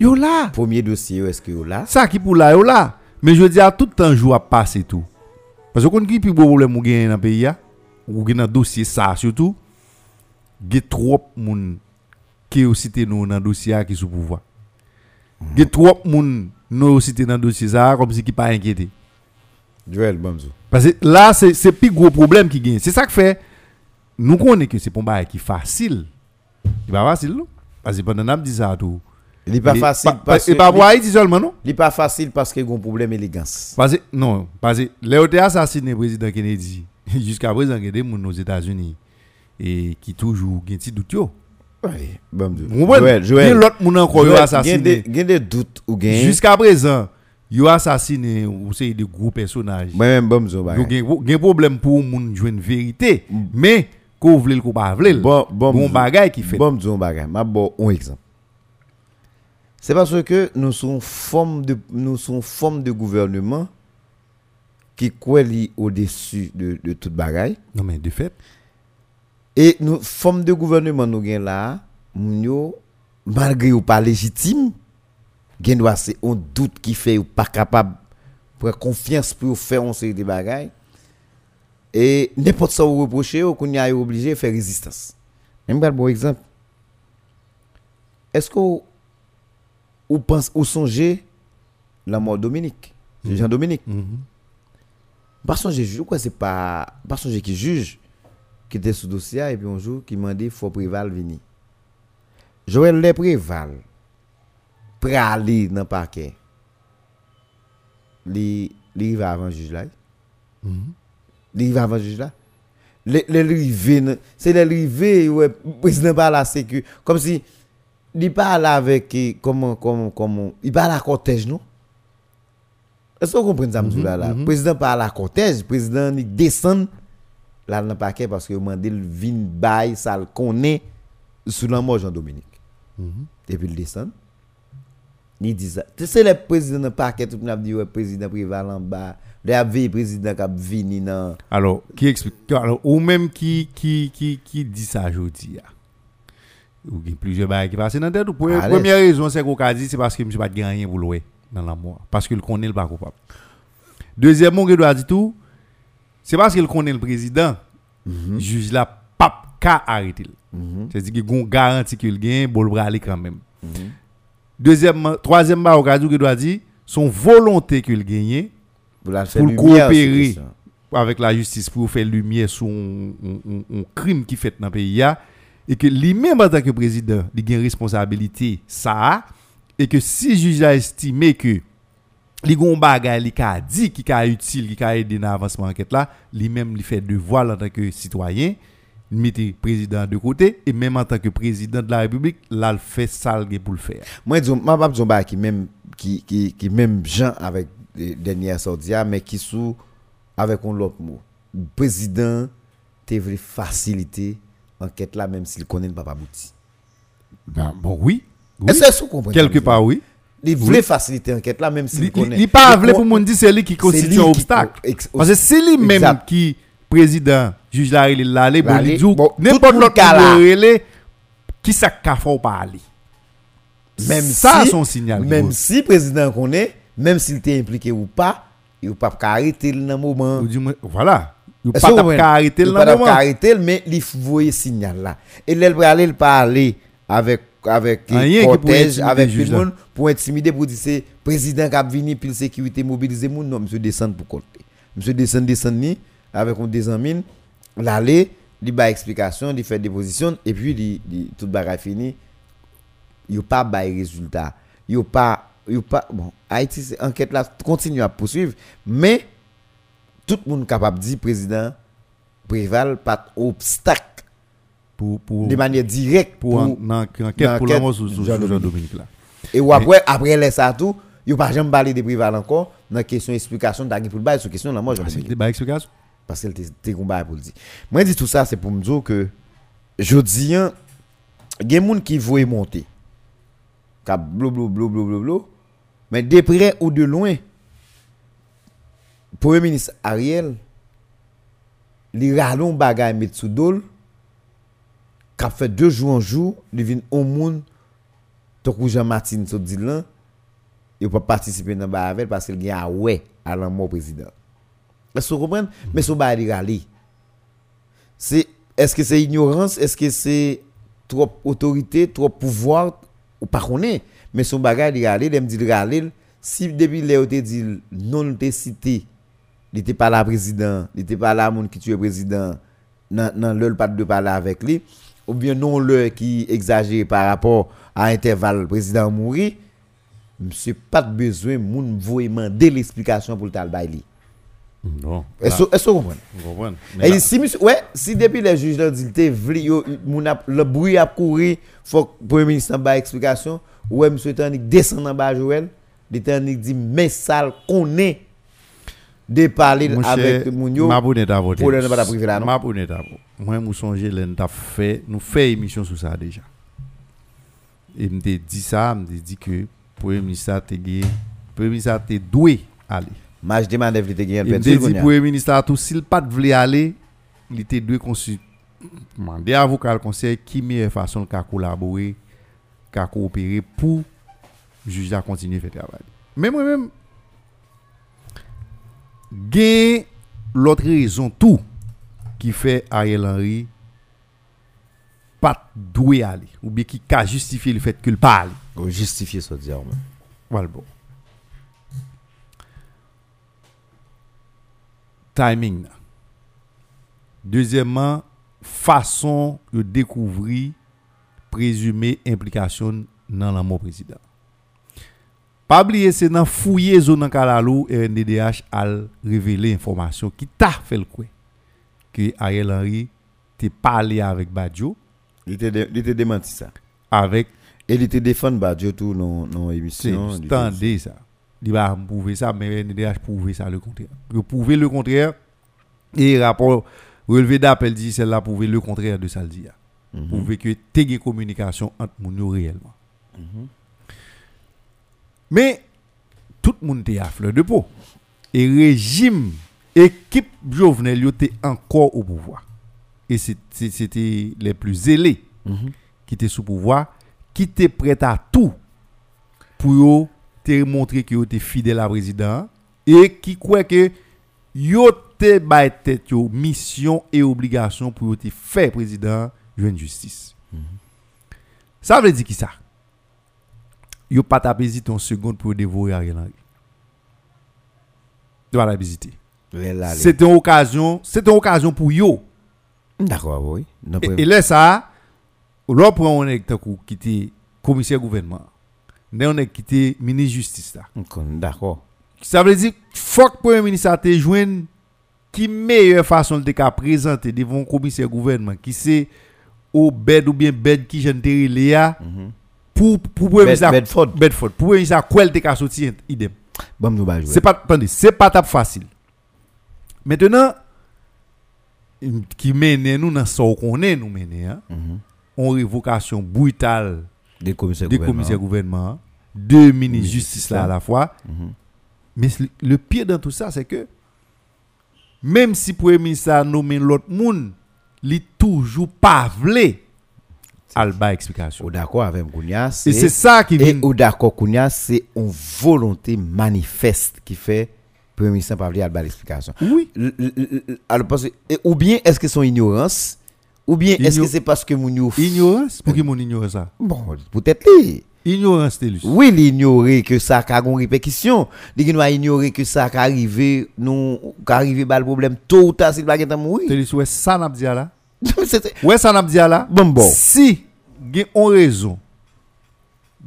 Yo là. premier dossier est-ce que yo là Ça qui pour là yo là. Mais je dis à tout temps jour à passer tout. Parce que quand qui plus gros problème ou gagne dans le pays ou gagne dans dossier ça surtout, il y a trop moun qui ont cité nous dans dossier qui sous pouvoir. Il y a trop moun nous cité dans dossier ça comme si qui pas inquiété. Joël Bamzo. Parce que là, c'est c'est plus gros problème qui gagne. C'est ça que fait. Nous connaissons que c'est un qui facile. C'est pas facile, non? Parce que pendant que dit ça tout. Il est pas facile parce Et pas pour Haïti seulement, non? il pas facile parce qu'il y a un problème élégance. Parce que, non, parce que Léo a assassiné le président Kennedy. Jusqu'à présent, il y a des gens aux États-Unis et qui toujours ont un petit doute. yo. Oui. Vous? Joël, Il y a l'autre monde encore qui Il y a des- assassiné. il y a des doutes. Jusqu'à présent, il a assassiné ou c'est des gros personnages. Il y a un problème pour moun jouer une vérité. Mais, qu'on veut le qu'on pas veut. Bon, qui fait. Bon. Ma bon, un exemple. C'est parce que nous sommes forme de, nous sommes forme de gouvernement qui croit au-dessus de, de toute bagaille. Non, mais de fait, Et nous, forme de gouvernement nous gen là, malgré ou pas légitime, doit c'est un doute qui fait ou pas capable pour confiance pour faire une série de bagailles. Et n'importe ça ou reprocher ou qu'on y a obligé de faire résistance. Même un bon exemple. Est-ce que ou, pense ou songez la mort de Dominique, Jean Dominique Pas songer juge, quoi c'est pas pas songer qui juge qui était sous dossier et puis un jour qui m'a dit faut préval venir. Joël le préval prêt à aller dans le parquet. Li va avant juge là. Li va avant juge là. Le le rivé nan- c'est le rivé ouais président pas la sécu comme si il parle avec eh, comment comment comment il parle à cortège non? Est-ce que vous comprenez ça monsieur là là président parle à cortège président il descend là dans le paquet parce que mandé le vin bail ça le connaît sous la mort Jean Dominique et puis il descend. Il dit ça. C'est le président dans le paquet tout le monde a dit ouais président préval en bas. Le président qui vini dans Alors, qui explique alors, Ou même qui, qui, qui, qui dit ça aujourd'hui ah? Ou il y a plusieurs bails qui passent dans la tête. Allez. Première raison, c'est qu'on a dit, c'est parce que ne pas gagné pour louer dans la mort. Parce qu'il connaît le pas coupable. Deuxièmement, il doit dire tout, c'est parce qu'il connaît le président. Juge là, pas qu'à arrêter. C'est-à-dire qu'il y a une garantie qu'il gagne, bon, bras aller quand même. Deuxièmement, troisièmement, on a dit qu'il doit dire, son volonté qu'il gagne, pour la coopérer avec la justice pour faire lumière sur un, crime qui fait dans le pays et que lui-même en tant que président il a une responsabilité ça et que si le juge a estimé que li gon bagay li ka dit qui ka utile qui ka aider dans l'avancement enquête là lui-même il fait devoir en tant que citoyen il mettait président de côté et même en tant que président de la République là il fait ça le pour le faire Moi, disons, ma pas disons bah, qui même qui qui même gens avec les dernières sorties mais qui sous avec un autre mot. Président t'es vrai faciliter enquête là même s'il connaît le papa abouti. Ben, bon oui, oui. Est-ce que vous comprenez quelque part oui Il voulait faciliter enquête là même s'il Il connaît. il pas Il voulu pour moun dire c'est lui qui constitue un qui- obstacle. Parce que c'est lui même Exact. qui président juge là il est là il n'importe l'autre monde relé qui ça qu'a faut pas aller. même ça si, son signal. Même si président connaît, même s'il était impliqué ou pas, il ne peut pas arrêter le moment. Voilà. Pas arrêter le pas moment. qu'à arrêter, mais il voir signal là. Et là, il va aller parler avec avec cortège, avec tout le monde pour intimider pour dire c'est président qui a venu puis la sécurité mobiliser moun non monsieur descend pour côté. Monsieur descend descend ni avec un des amis l'aller, il ba explication, il fait déposition et puis il, tout bagage fini. Il pas bail résultat. Il pas il pas bon Haïti enquête là continue à poursuivre mais tout le monde capable de dire président préval pas obstacle Pour, pour, de manière directe pour, pour, dans enquête pour la mort sur Jean-Dominique. Jean-Dominique là. et ou après après laisse ça tout il pas jamais parler de préval encore dans la question explication, t'as pour le bail sur question moi, j'en Ah, C'est ai des explication. parce qu'elle était combat pour le dire. Moi, je dis tout ça, c'est pour me dire que je dis, hein, il y a des gens qui veulent monter. Cap blou blou blou blou blou blou. Mais de près ou de loin, Premier ministre Ariel, il ralon bagay mettre sous dol, fait deux jours en jour, il vient au monde, tant Jean-Martin so dit là, il pas participer dans ba avec parce qu'il a ouais à la président. Est-ce que vous comprenez? Mais ce ba il râler. C'est est-ce que c'est ignorance, est-ce que c'est trop autorité, trop pouvoir? Ou pas connaît mais son il râler, il me dit râler si depuis Léo te dit non te cité, il était pas là président, il était pas là monde qui tue président dans dans le pas de parler avec lui ou bien non le qui exagère par rapport à intervalle président mourir monsieur pas de besoin moun voye demander l'explication pour le tal. Non. Est-ce que- vous comprenez? Et si monsieur, ouais, si depuis les juges dit le bruit a couru, faut que premier ministre ba explication, ouais monsieur Tanik descend en bas Joël, de Tanik dit mais ça connaît de parler avec cher, moun yo. ma bonne à voter. pour ne pas la priver là non? Moi, nous avons fait, nous fait émission sur ça déjà. Et me dit ça, me dit que le Premier ministre a été le Premier ministre a été doué aller. Match de manœuvre te gagne Il me dit. Premier ministre a tout, s'il pas voulu aller, il était doué. Demander à avocat le conseil qui meilleure façon de collaborer, de coopérer pour le juge à continuer à faire travail. Mais moi-même, gain l'autre raison tout qui fait Ariel Henry pas doué aller ou bien qui a justifié le fait qu'il. Faut justifier ça dire. Voilà bon. Timing. Deuxièmement, façon de découvrir présumée implication dans la mort président. Pas oublier, c'est dans fouiller zone Kalalou et NDDH a révélé information qui t'a fait le quoi que Ariel Henry t'est parlé avec Badjo, Il était démenti ça. avec Et il était défendre Badjo tout non non émission. standé ça. Il va prouver ça, mais NDH prouver ça le contraire. Il prouver le contraire. Et rapport relevé d'appel dit celle-là prouver le contraire de ça le dit. Mhm. Prouver que une communication entre yo réellement. Mais tout le monde était à fleur de peau. Et régime, équipe Jovenel était encore au pouvoir. Et c'était les plus zélés Mhm. qui étaient sous pouvoir, qui étaient prêts à tout pour te montrer que yo étaient fidèles à président et qui croient que yo te tête mission et obligation pour te faire président une justice. Ça veut dire qui ça? Yo pas tapé hésiter une seconde pour dévorer Ariel Henry. De pas allez. C'était une occasion, c'était une occasion pour yo. D'accord, oui. Et, et là, ça, là, pour on est qui était commissaire gouvernement, là, on est qui était ministre justice là. D'accord. Ça veut dire, faut que le premier ministre a joindre qui meilleure façon de te présenter devant commissaire gouvernement qui c'est au bed ou bien bed qui j'en te Léa? Pour pour premier Bed- ministre Bedford. Bedford pour ministre quoi te ka sorti idem. Bon, nous va jouer. C'est pas attendez, c'est pas tap facile. Maintenant qui mène nous dans ce qu'on est nous mener hein. Mhm. On révocation brutale Des commissaires des gouvernement. commissaires gouvernement, deux ministres Ministre justice là à la fois. Mhm. Mais le- pire dans tout ça, c'est que même si le premier ministre a nommé l'autre monde, il toujours pas vle alba explication. Ou d'accord avec Kounia, Et c'est ça qui Et vient. ou d'accord Kounia, c'est une volonté manifeste qui fait Premier ministre pas à l'explication. Oui. Alors, parce ou bien est-ce que son ignorance, ou bien est-ce que c'est parce que mon Ignorance, pour qui mon ignore ça? Bon, peut-être lui. Ignorance, Télus. Oui, il ignorer que ça a une répercussion. Il ignorer que ça a arrivé, nous, qu'arriver bas le problème tôt ou tard s'il va mourir. Ouais, ça n'a pas dit là. C'est- Ouais, ça n'a pas dit là. Bon, bon. Si, il y a une raison,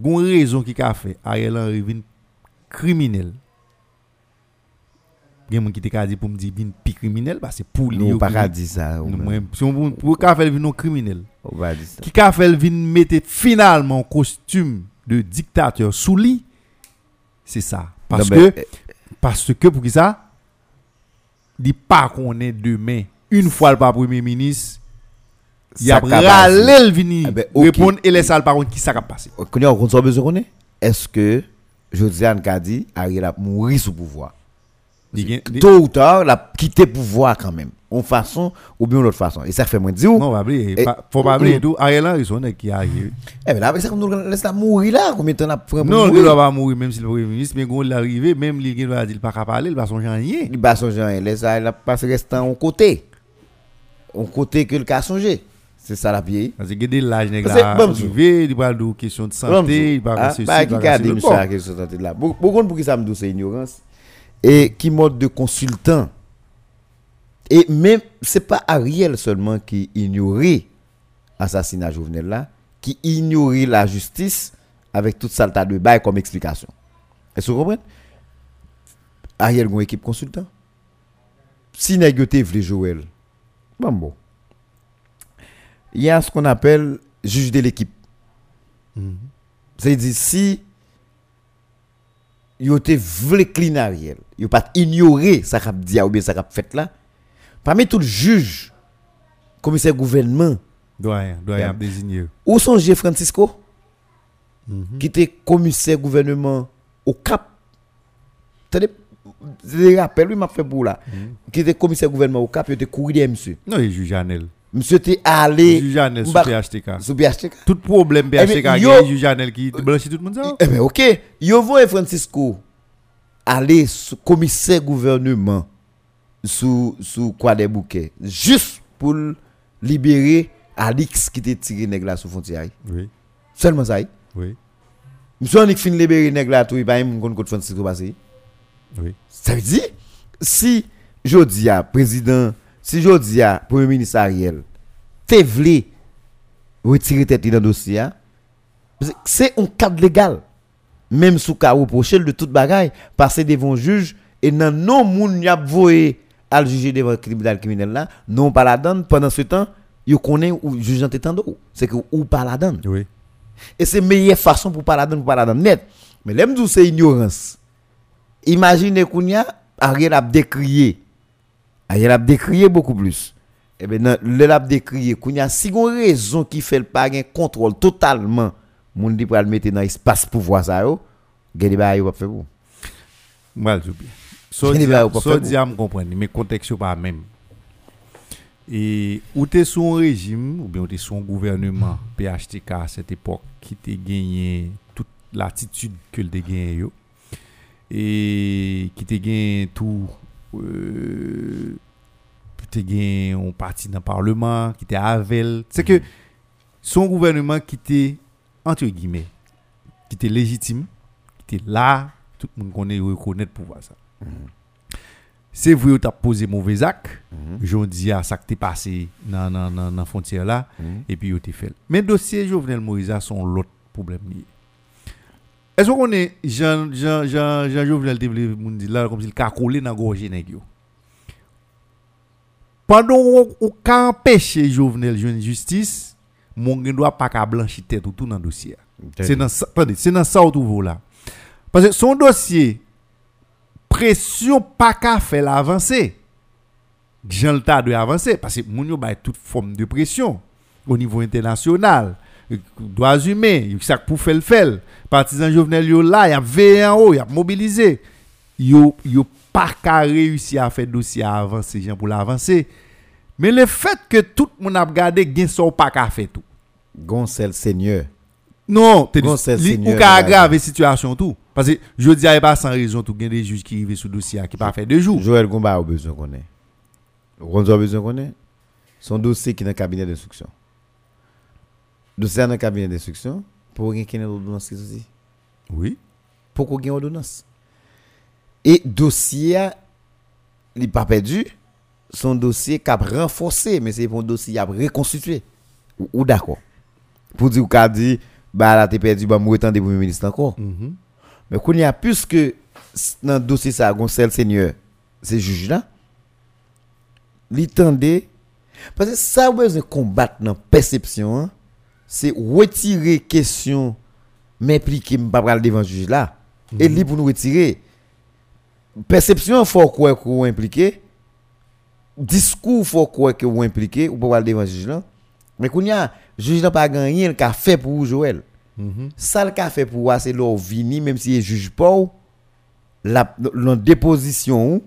une raison qui a fait Ariel Henry vin criminel. Il y a des gens qui te dit pour me dire vin pi criminel, parce que pour lui, Nous, yo pas criminel. qu'à dire ça. ou Non, bien. moi, Si on pour qu'a fait vin criminel. On va dire ça. Qui qu'a fait vin mettre finalement costume de dictateur sous lui, c'est ça. Parce Non, que Parce que pour qui ça? Il pas qu'on est demain. Une fois le pas premier ministre, il a Ça ka râlé le vini répondre et laisser le par contre qui ça a passé. Qu'on a on besoin qu'on est Est-ce que Josiane Kadi Ariel a mouru sous pouvoir? Tôt ou tard, il a quitté pouvoir quand même. En façon ou bien l'autre façon. Et ça fait moins dire. Non, on va oublier. Et- Pas- Faut pas oublier tout. Ariel Henry, son nèg qui arrive. Eh ben là, ça, on nous laisse la mourir là. Combien de temps on a pris pour Non, il doit pas mourir même si le premier ministre, mais quand il est arrivé, même il doit dire pas parler, il va songer à rien. Il va songer, il laisse ça, il a passé restant en côté. En côté que le cas songer. C'est ça la pied. Parce que gade l'âge nèg là il parle de question de santé, il parle de ceci, il parle de une ceci. ça, que ce santé là? Beaucoup pour qui ça me c'est ignorance. Et qui mode de consultant. Et même, c'est pas Ariel seulement qui ignorait l'assassinat Jovenel là, qui ignorait la justice avec toute ça de bail comme explication. Est-ce que vous comprenez? Ariel une équipe consultant. Si négatif vle Joël, bon bon. Il y a ce qu'on appelle juge de l'équipe. C'est-à-dire, si yo te vle clean Ariel, yo pas ignorer ça qu'a dit ou bien ça qu'a fait là, parmi tout le juge, commissaire gouvernement, Doyen, doyen désigné. où sont. Francisco, qui était commissaire gouvernement au Cap. Je rappelle, lui m'a fait pour là, qui était commissaire gouvernement au Cap, il était courrier monsieur. Non, il juge Janel. Monsieur était allé Juge Janel sous Mba- PHTK. sous PHTK. Tout problème Eh, PHTK, il y a juge Janel qui blanchit tout le monde. Eh bien, ok. Yo voye Francisco aller sous commissaire gouvernement sous, sous quoi des bouquets, juste pour libérer Alix qui était tiré nèg là sous frontière. Oui, Seulement ça. oui, Monsieur on fin libérer nèg là tout, il pas même contre Francisco passé. oui. Ça veut dire, si Jodia, président, si Jodia, premier ministre Ariel, te vle retirer tête dans le dossier, hein, c'est un cadre légal. Même sous cas reproché de toute bagaille, passer devant juge et non non moun y a voyé à le juger devant le tribunal criminel là, non pas la donne pendant ce temps, yo connaît ou juge en tétando. C'est que ou pas la donne. Oui. Et c'est meilleure façon pour pas la donner, pour pas la donner net. Mais l'aime c'est ignorance. Imaginez qu'on y a, Ariel a décrié. Ariel a décrié beaucoup plus. Et bien, le lab décrié, qu'on y a si une raison qui fait le pas un contrôle totalement, moun dit pour le mettre dans l'espace pouvoir ça yo, gade ba yo pas faire pour. Moi, je bien. So a comprendre, mais contexte pas même. Et ou t'es sous un régime ou bien ou t'es sous un gouvernement PHTK à cette époque qui t'a gagné toute l'attitude que le gagné yo et qui t'a gagné tout euh, gagné un parti dans le parlement qui était Avel. C'est que son gouvernement qui était entre guillemets qui était légitime qui était là tout le monde connaît reconnaître pouvoir ça. C'est vrai tu as posé mauvais acte je dis à ça que t'es passé dans dans frontière là et puis tu fait. Mais dossier Jovenel Moïse a son l'autre problème est-ce qu'on est Jean Jean Jean Jean Jovenel te là comme s'il ka collé dans gorge nèg yo? Pendant ou ka empêcher Jovenel joindre justice mon gen doit pas ka blanchir tête ou tout dans dossier c'est dans attendez, c'est dans ça ou là parce que son dossier pression pas qu'à faire l'avancer. Jean le doit avancer parce que moun yo bay toute forme de pression au niveau international. Droits humains, ça pour faire le faire. Partisans Jovenel yo là, y a veillé en haut, y a mobilisé. Yo yo pas qu'à réussir à faire dossier à avancer, pour l'avancer. Mais le fait que tout le monde a regardé son pas qu'à faire tout. Goncel Seigneur. Non, li- Seigneur ou la aggraver situation tout. Parce que je dis a pas sans raison tout gen des juges qui arrivent sous dossier qui pas fait deux jours. Joël Gomba a besoin qu'on ait. Ronzo a besoin qu'on ait. Son dossier qui est dans le cabinet d'instruction. Dossier dans le cabinet d'instruction, pour qu'il y ait une ordonnance sortie. Oui. Pourquoi il y a une ordonnance? Et dossier, il n'est pas perdu. Son dossier qui a renforcé, mais c'est pour un dossier qui a reconstitué. Ou, ou d'accord? Pour dire qu'il a dit, bah là, t'es perdu, bah, moi, des premier ministre encore. Mhm. Mais qu'on y a plus que dans le dossier ça, Gonçal Seigneur, c'est juge là, l'itendé, parce que ça, besoin de combattre dans la perception, hein, c'est retirer question, m'impliquer, pas pral devant le juge là. Et lui pour nous retirer. perception faut quoi que vous impliqué discours faut quoi que vous impliqué ou pas devant juge là. Mais qu'on y a juge n'a pas gagné le qu'a fait pour Joël. Ça le qu'a fait pour c'est leur vini même si il juge pas la la déposition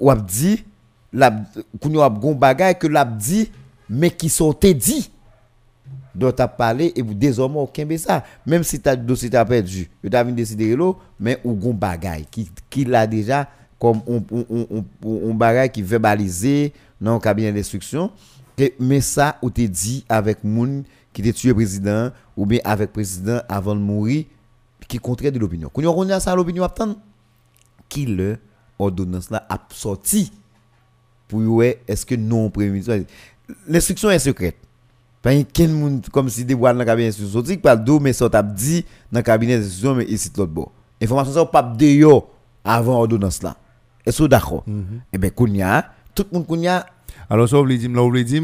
ou a dit la qu'on a gon bagay que l'a dit mais qui sont dit dont tu as parlé et désormais aucun ça même si ta dossier t'a perdu tu as décider là mais ou gon bagay qui qui l'a déjà comme on on on on, bagay qui verbalisé dans le cabinet d'instruction. Mais ça ou te dit avec moun qui t'a tué président ou bien avec président avant de mourir qui contraire de l'opinion. Qu'on on a ça l'opinion attend qui le ordonnance là a sorti pour est-ce que non premier l'instruction est secrète pas quel monde comme si des boîtes dans cabinet d'instruction sorti pas d'où mais ça t'a dit dans cabinet d'instruction mais ici l'autre bord information ça pas de yo avant ordonnance là est-ce que d'accord eh ben kounya tout le monde kounya Alors, ça, vous voulez dire, vous voulez dire,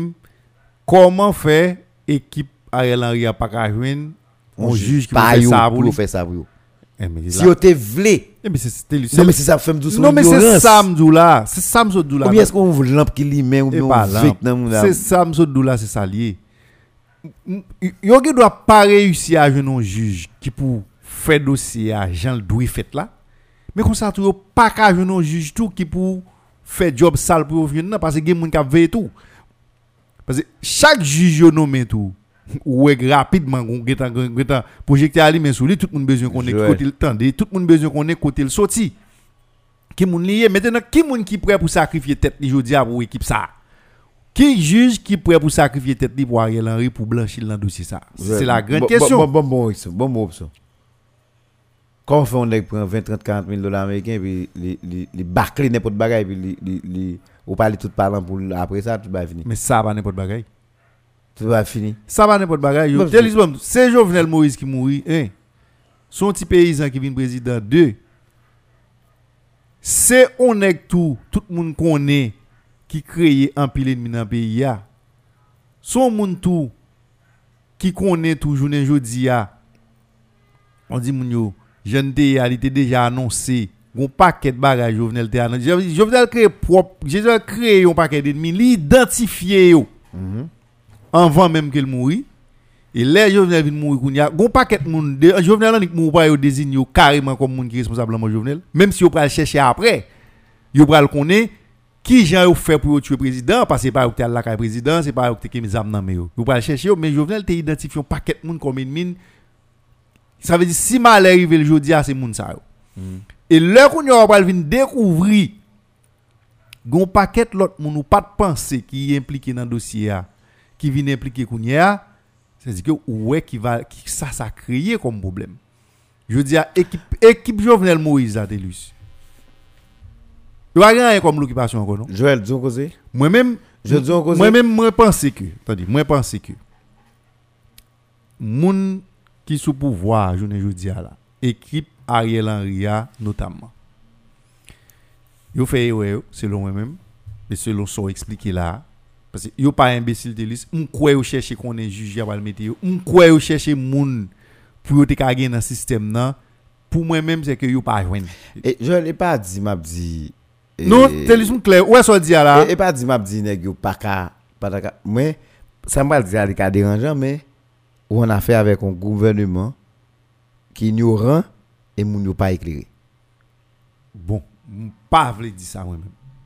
comment faire équipe Ariel Henry à pas qu'à joindre un juge qui yo ça pour faire ça pour Eh, si yo te vle. Eh, non mais c'est ça fait doucement Non, mais c'est ça, m'dou là. C'est ça, m'dou là. ou bien est-ce qu'on veut lampe qui li mais ou Et bien on C'est ça, m'dou là, c'est ça lié. Yo qui doit pas réussir à joindre un juge qui pour faire dossier à Jean fait là. Mais comme ça, tout pas qu'à joindre un juge tout qui pour faire job sale pour venir parce que gen moun qui veille tout. Parce que chaque juge nommé tout ou est rapidement getan projecteur ali mais sous lui tout le monde besoin qu'on Ouais. côté le tendez tout le monde besoin qu'on le sorti qui moun lié maintenant qui moun qui prêt pour sacrifier tête li jodi a pour équipe ça qui juge qui prêt pour sacrifier tête li pour Ariel Henry pour blanchir dans dossier ça? C'est la grande question. Bon, bon, bon, bon, bon, bon option. Comment fait on prend 20, 30, 40 000 dollars américains puis les bâcler n'importe bagaille puis les ou parler tout parlant pour après ça tout va fini. mais ça va n'importe bagaille. Tout va fini. ça va n'importe bagaille. C'est Jovenel Moïse qui mourit hein. Son petit paysan qui vient président deux. C'est on est tout tout le monde connaît qui crée un pile ennemi dans le pays ya. Son monde tout qui connaît tout journée jodi ya on dit moun yo jeune il était déjà annoncé un paquet de bagages Jovenel te annoncé Jovenel crée propre Jovenel crée un paquet d'ennemis li identifié yo. Avant même qu'elle mourit et là Jovenel vient mourir kounya gon paquet moun de Jovenel nan mou pas yo désigne yo carrément comme moun qui responsable dans Jovenel même si yo pral chercher après yo pral connaît qui Jean yo fait pour tuer président? Parce que c'est pas yo qui la président c'est pas yo qui te mis âme nan mais yo yo pral chercher mais Jovenel te identifié un paquet moun comme ennemi ça veut dire si mal arrivé le jodi à c'est moun ça yo. Et là qu'on vinn découvrir gon paquet l'autre moun ou pas de penser qui est impliqué dans le dossier a, qui vient impliquer kounya c'est dire que ouais qui va qui ça ça créé comme problème. Je dis à équipe équipe Jovenel Moïse a Il va rien comme l'occupation encore non? Joël, disons causé. moi même Je dis cause- moi penser que attendez moi penser que moun qui sous pouvoir journée jodi a là équipe Ariel Henry notamment. Yo fait selon moi même et selon son expliqué là parce que yo pas imbécile de liste on croit yo chercher qu'on est juge à le mettre on croit yo chercher moun pour yo te gagner dans système nan pour moi même c'est que yo pas joindre. Et Joël n'est pas dit m'a dit non télévision clair ouais ça dit là Et, pas dit m'a dit nèg yo pas ka pas ka mais ça m'a dit ka dérangeant mais on a fait avec un gouvernement qui ignorant et moun yo pas éclairé. bon pas vle dire ça moi même.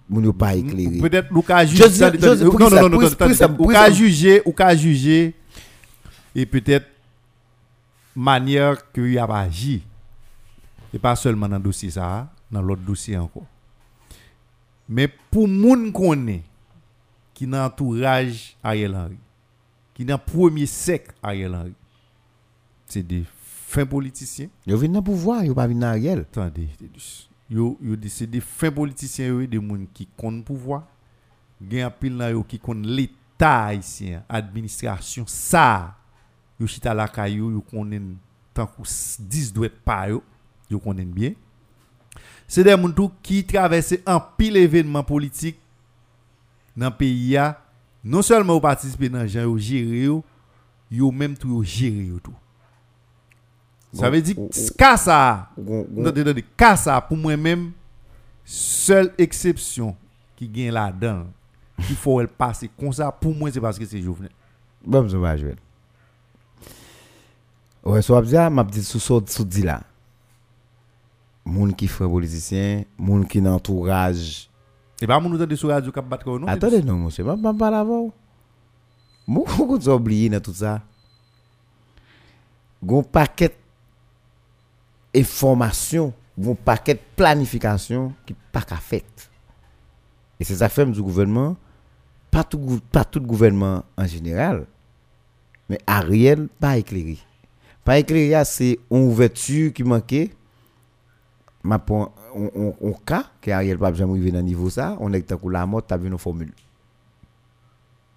Moun yo pas éclairé. Peut-être ou ka Je juger je non non non ou ka juger ou ka juger et peut-être manière que y a pas agi. Et pas seulement dans le dossier ça dans l'autre dossier encore mais pour moun connaît qui dans entourage Ariel Henry qui dans premier sec Ariel Henry c'est des fins politiciens Yo vinn dans pouvoir, yo pas dans Ariel. Attendez, yo yo c'est des fins politiciens yo des moun qui comptent pouvoir. Gen pile nan yo qui compte l'état haïtien administration ça yo chita la kayo yo konnen tant que 10 doit pas yo yo konnen bien c'est des tout qui traversent un pile événement politique dans le pays non seulement participer dans gens yo gérer yo même tout gérer tout ça veut dire ou- ou- que ça ça pour moi-même, seule exception qui gagne là-dedans, il faut elle passer comme ça, pour moi, c'est parce que c'est Jovenel. Bon, je vais jouer. Ouais, so ap diya, map dit sou sou sou di la. Moun ki fè politisyen, moun nan entourage. Et pas mon de sur radio cap battre non. Attendez, non, monsieur, map map pala avou. Moun kou oublié dans tout ça. Gon paquet information, gon paquet planification qui pas ka fait. Et c'est ça fait du gouvernement, pas tout, pas tout gouvernement en général, mais Ariel pas éclairé. Pas éclairé, c'est une ouverture qui manquait. Ma on, on, on cas que Ariel pas jamais arrivé dans niveau ça, on est que la mort t'as vu nos formules.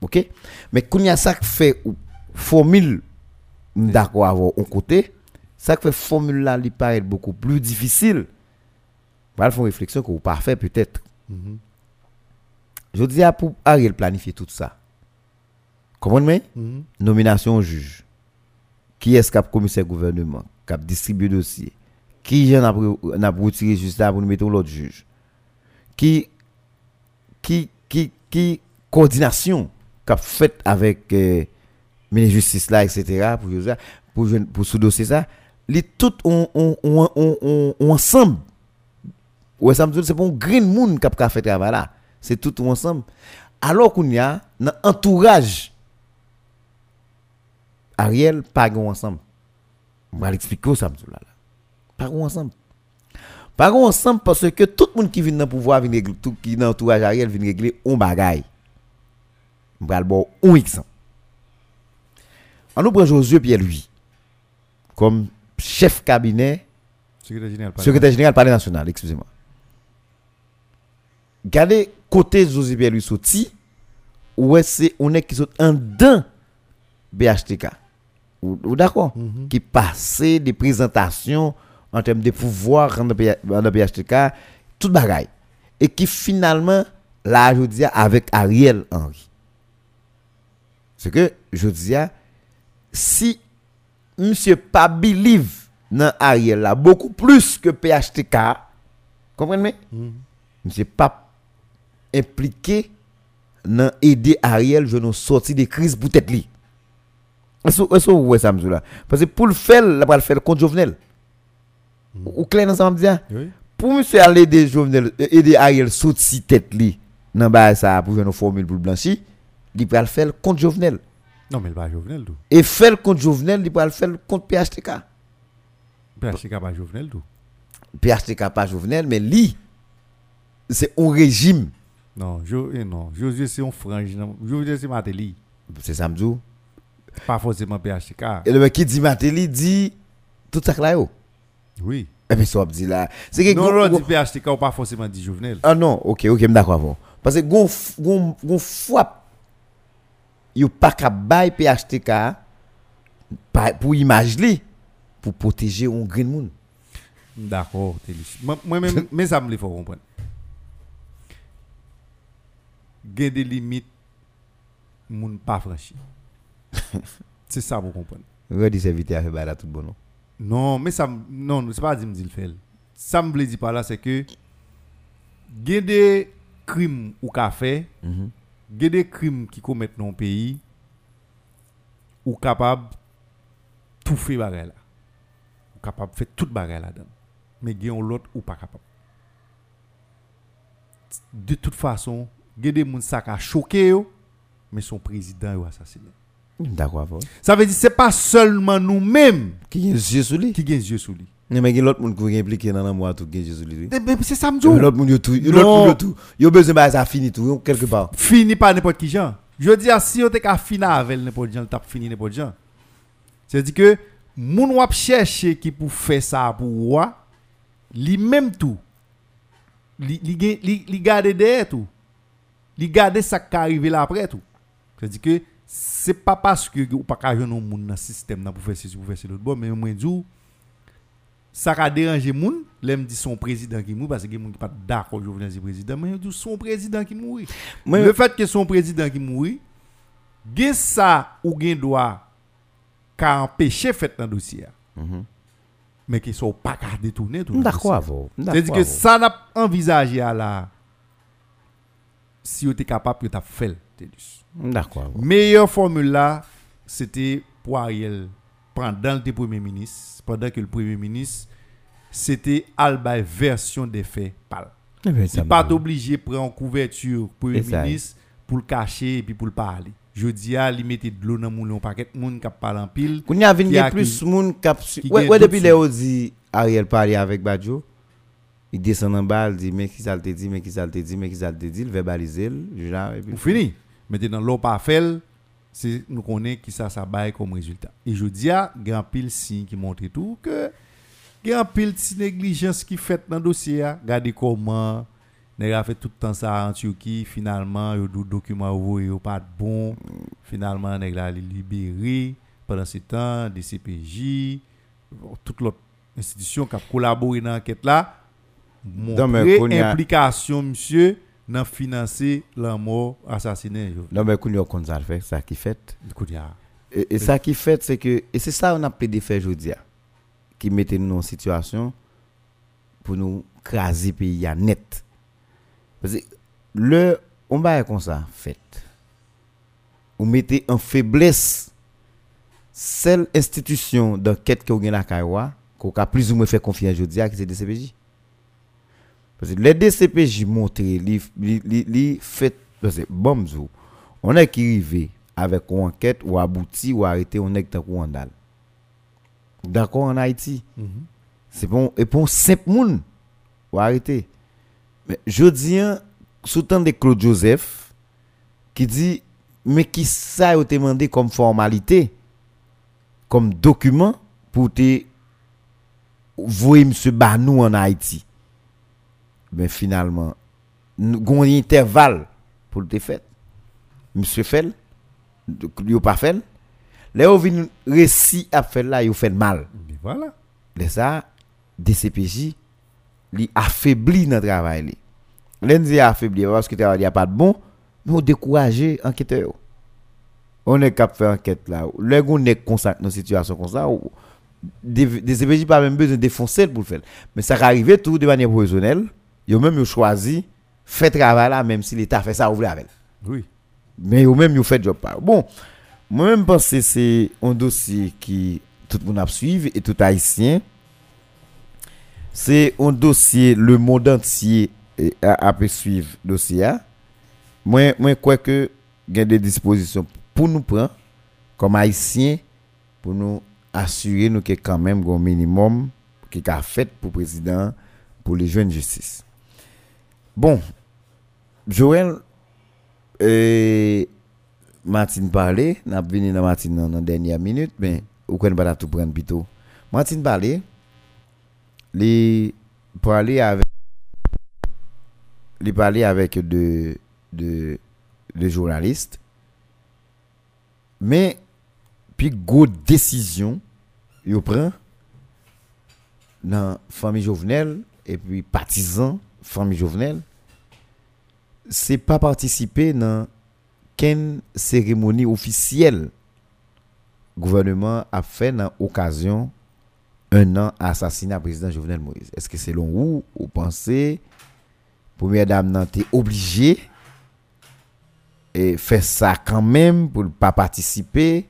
OK? Mais quand il y a ça qui fait ou- formule d'accord avoir un côté, ça qui fait formule là lui paraît beaucoup plus difficile. Voilà font réflexion que vous pas fait peut-être. Je dis à pour Ariel planifier tout ça. Comprenez Mhm. Nomination au juge. Qui est-ce qui a commissaire gouvernement, qui a distribué dossier? Qui pas retiré juste là pour nous mettre l'autre juge? Qui qui qui qui coordination qu'a fait avec euh, justice là etc. pour pour pour dossier ça, les tout on on on on, ensemble. Ouais, ça c'est pas un green moon qui a fait travail là. C'est tout ensemble. Alors qu'on y a dans entourage Ariel pas ensemble. On va l'expliquer ça me là. Gon ensemble. Pas gon ensemble parce que tout le monde qui vient dans le pouvoir vient régler tout qui dans entourage Ariel vient régler un bagage. On va le bon un exemple. On nous prend Josué Pierre lui comme chef cabinet Secrétaire général. secrétaire général palais national, excusez-moi. Gardez côté José Pierre lui sorti, ouais c'est on est qui sont en dedans BHTK. Ou, ou d'accord? Qui passait des présentations en termes de pouvoir dans le BHTK, tout bagaille. Et qui finalement, là, je dis avec Ariel Henry. C'est que, je dis, si monsieur pas believe dans Ariel là, beaucoup plus que PHTK, comprenez? Monsieur pas impliqué dans aider Ariel je nous sortir des crises pour tête li. Est-ce que vous voyez ça monsieur là? Parce que pour le faire, là va le faire contre Jovenel. Ou clair me dire Oui. pour monsieur aller aider Jovenel aider Ariel sortir tête li dans ba ça pour une formule pour le blanchir, il va le faire contre Jovenel. Non, mais il va Jovenel tout. Et faire contre Jovenel, il va le faire contre PHTK. PHTK pas Jovenel tout. PHTK pas Jovenel, mais lui, c'est un régime. Non, Jo- eh non. Josué, c'est un frange. Josué, c'est Matéli. C'est Samdou. Pas forcément PHTK. Et le mec qui dit Matéli dit tout ça là yo. Oui. Et puis ça dit là. C'est que Non, non, dit PHTK ou pas forcément dit Jovenel. Ah non, OK, OK, d'accord avant. Parce que gon f- gon gon fois yo pas ka bay PHTK pour image li pour protéger un green moon. D'accord, Télis. Moi- Moi-même, mais ça me le faut comprendre. Il y a des limites, moun pas franchi. c'est ça pour comprendre. Redi serviteur a fait bail là tout bon non. Mais ça, non, c'est pas dire me dire le fait. Ça me dit par là, c'est que il y a des crimes ou Mhm. il y a des crimes qui commettent dans le pays ou capable tout faire bagay là. Ou capable faire toute bagay là-dedans. Mais il y a l'autre ou pas capable. De toute façon, il y a des gens qui ont choqué, yo, mais son président a assassiné. D'accord. Ça veut dire que ce n'est pas seulement nous-mêmes Qui est yeux sous lui qui avons les yeux sous lui. Mais il y a l'autre monde qui est impliqué dans l'amour tout qui est yeux sous lui. Eh C'est ça me dit. L'autre monde yo tout, l'autre monde tout. Besoin ça fini tout yo, quelque part. Fini par n'importe qui gens. Je ah, si on était finir avec n'importe qui, on t'a fini n'importe qui. C'est-à-dire que moun wap chercher qui pour faire ça pour moi, même tout. Li derrière tout. Li ça qui arrive là après tout. C'est-à-dire que c'est pas parce que ou pas ka joindre moun dans système là pour faire ceci pour faire cela bon mais moi dis ça a dérangé moun, l'aime dit son président qui mourit parce que moun pas d'accord Jovenel c'est président mais dit son président qui mourit. Le fait que son président qui mourit, gen ça ou gen droit qu'a empêché fait dans dossier. mais qui sont pas qu'à détourner tout. D'accord. C'est-à-dire que ça n'a pas envisagé à la. Si vous êtes capable, fait. Télus. D'accord. Meilleure formule là, c'était pour Ariel pendant le Premier ministre, pendant que le Premier ministre, c'était Alba version des faits. Pal. Eh ben, C'est ça pas obligé de prendre en couverture Premier ministre pour le cacher et puis pour le parler. Je dis à lui mettre de l'eau dans mon paquet, monde qui parle en pile. Il y a plus moun qui Ouais, depuis autres dit Ariel parler avec Badjo. Il descend en bas, il dit mais qui ça te dit, mais qui ça te dit, mais qui ça te dit, il verbaliser le genre, et puis Pour fini. Maintenant, l'eau pas fait, c'est nous connaissons qui ça ça baille comme résultat. Et je dis à grand pile signe qui montre tout que grand pile petit négligence qui fait dans le dossier. a. Regardez comment nèg a fait tout le temps ça en Turquie, finalement, yo document yo pas bon. Finalement, nèg la li libéré pendant ce temps des CPJ, toute l'autre institution qui a collaboré dans l'enquête là. Montrer implication monsieur dans financer la mort assassinée. yo. Non mais qu'on y a ça le fait, ça qui fait. Et, et ça qui fait, c'est que, et c'est ça on a plaidé faire aujourd'hui, qui mettait nous en situation pour nous craser le pays à net. Parce que le, on va comme ça, fait. On mettait en faiblesse celle institution d'enquête que vous avez la Kaiwa, qu'on a plus ou moins fait confiance aujourd'hui, qui c'est DCPJ. Parce que les DCPJ montrent, li fait, parce que, bon, on est qui arrivé avec une enquête ou abouti ou arrêté, on est qui ou andal. D'accord en Haïti. C'est bon, et pour simple monde, ou arrêté. Mais je dis, hein, sous temps de Claude Joseph, qui dit, mais qui ça a été demandé comme formalité, comme document pour te voir M. Banou en Haïti. Mais finalement, nous avons un intervalle pour le fait. Monsieur fait, il n'a pas fait. Là, on vient récit à faire là, il fait mal. Mais voilà. Là, ça, DCPJ, il affaiblit notre travail. L'un dit affaibli parce que le travail a pas de bon, mais on décourage enquêteur. On est capable de faire enquête là. Là, on est consacré dans une situation comme ça. DCPJ pas même besoin de défoncer pour le faire. Mais ça arrive tout de manière professionnelle. yo même yo choisi fait travail là même si l'état fait ça ou avec. Oui. Mais yo même yo fait job pas. Bon, moi même pense c'est un dossier qui tout le monde a suivi et tout haïtien c'est un dossier le monde entier eh, a, pu suivre dossier Moi moi crois que y a des dispositions pour nous prendre comme haïtiens pour nous assurer nous que quand même un minimum qui a fait pour président pour les jeunes justice. Bon, Joël, et Martine parlait, n'a venu dans Martine dans la dernière minute, mais ou qu'on pas tout prendre plutôt. Martine parlait, les parler avec les parler avec de de de journalistes. Mais puis go décision yo prend dans famille Jovenel et puis partisans famille Jovenel c'est pas participer dans quelle cérémonie officielle gouvernement a fait dans occasion un an assassinat président Jovenel Moïse. Est-ce que selon vous, vous pensez première dame nan t'es obligée et faire ça quand même pour ne pas participer?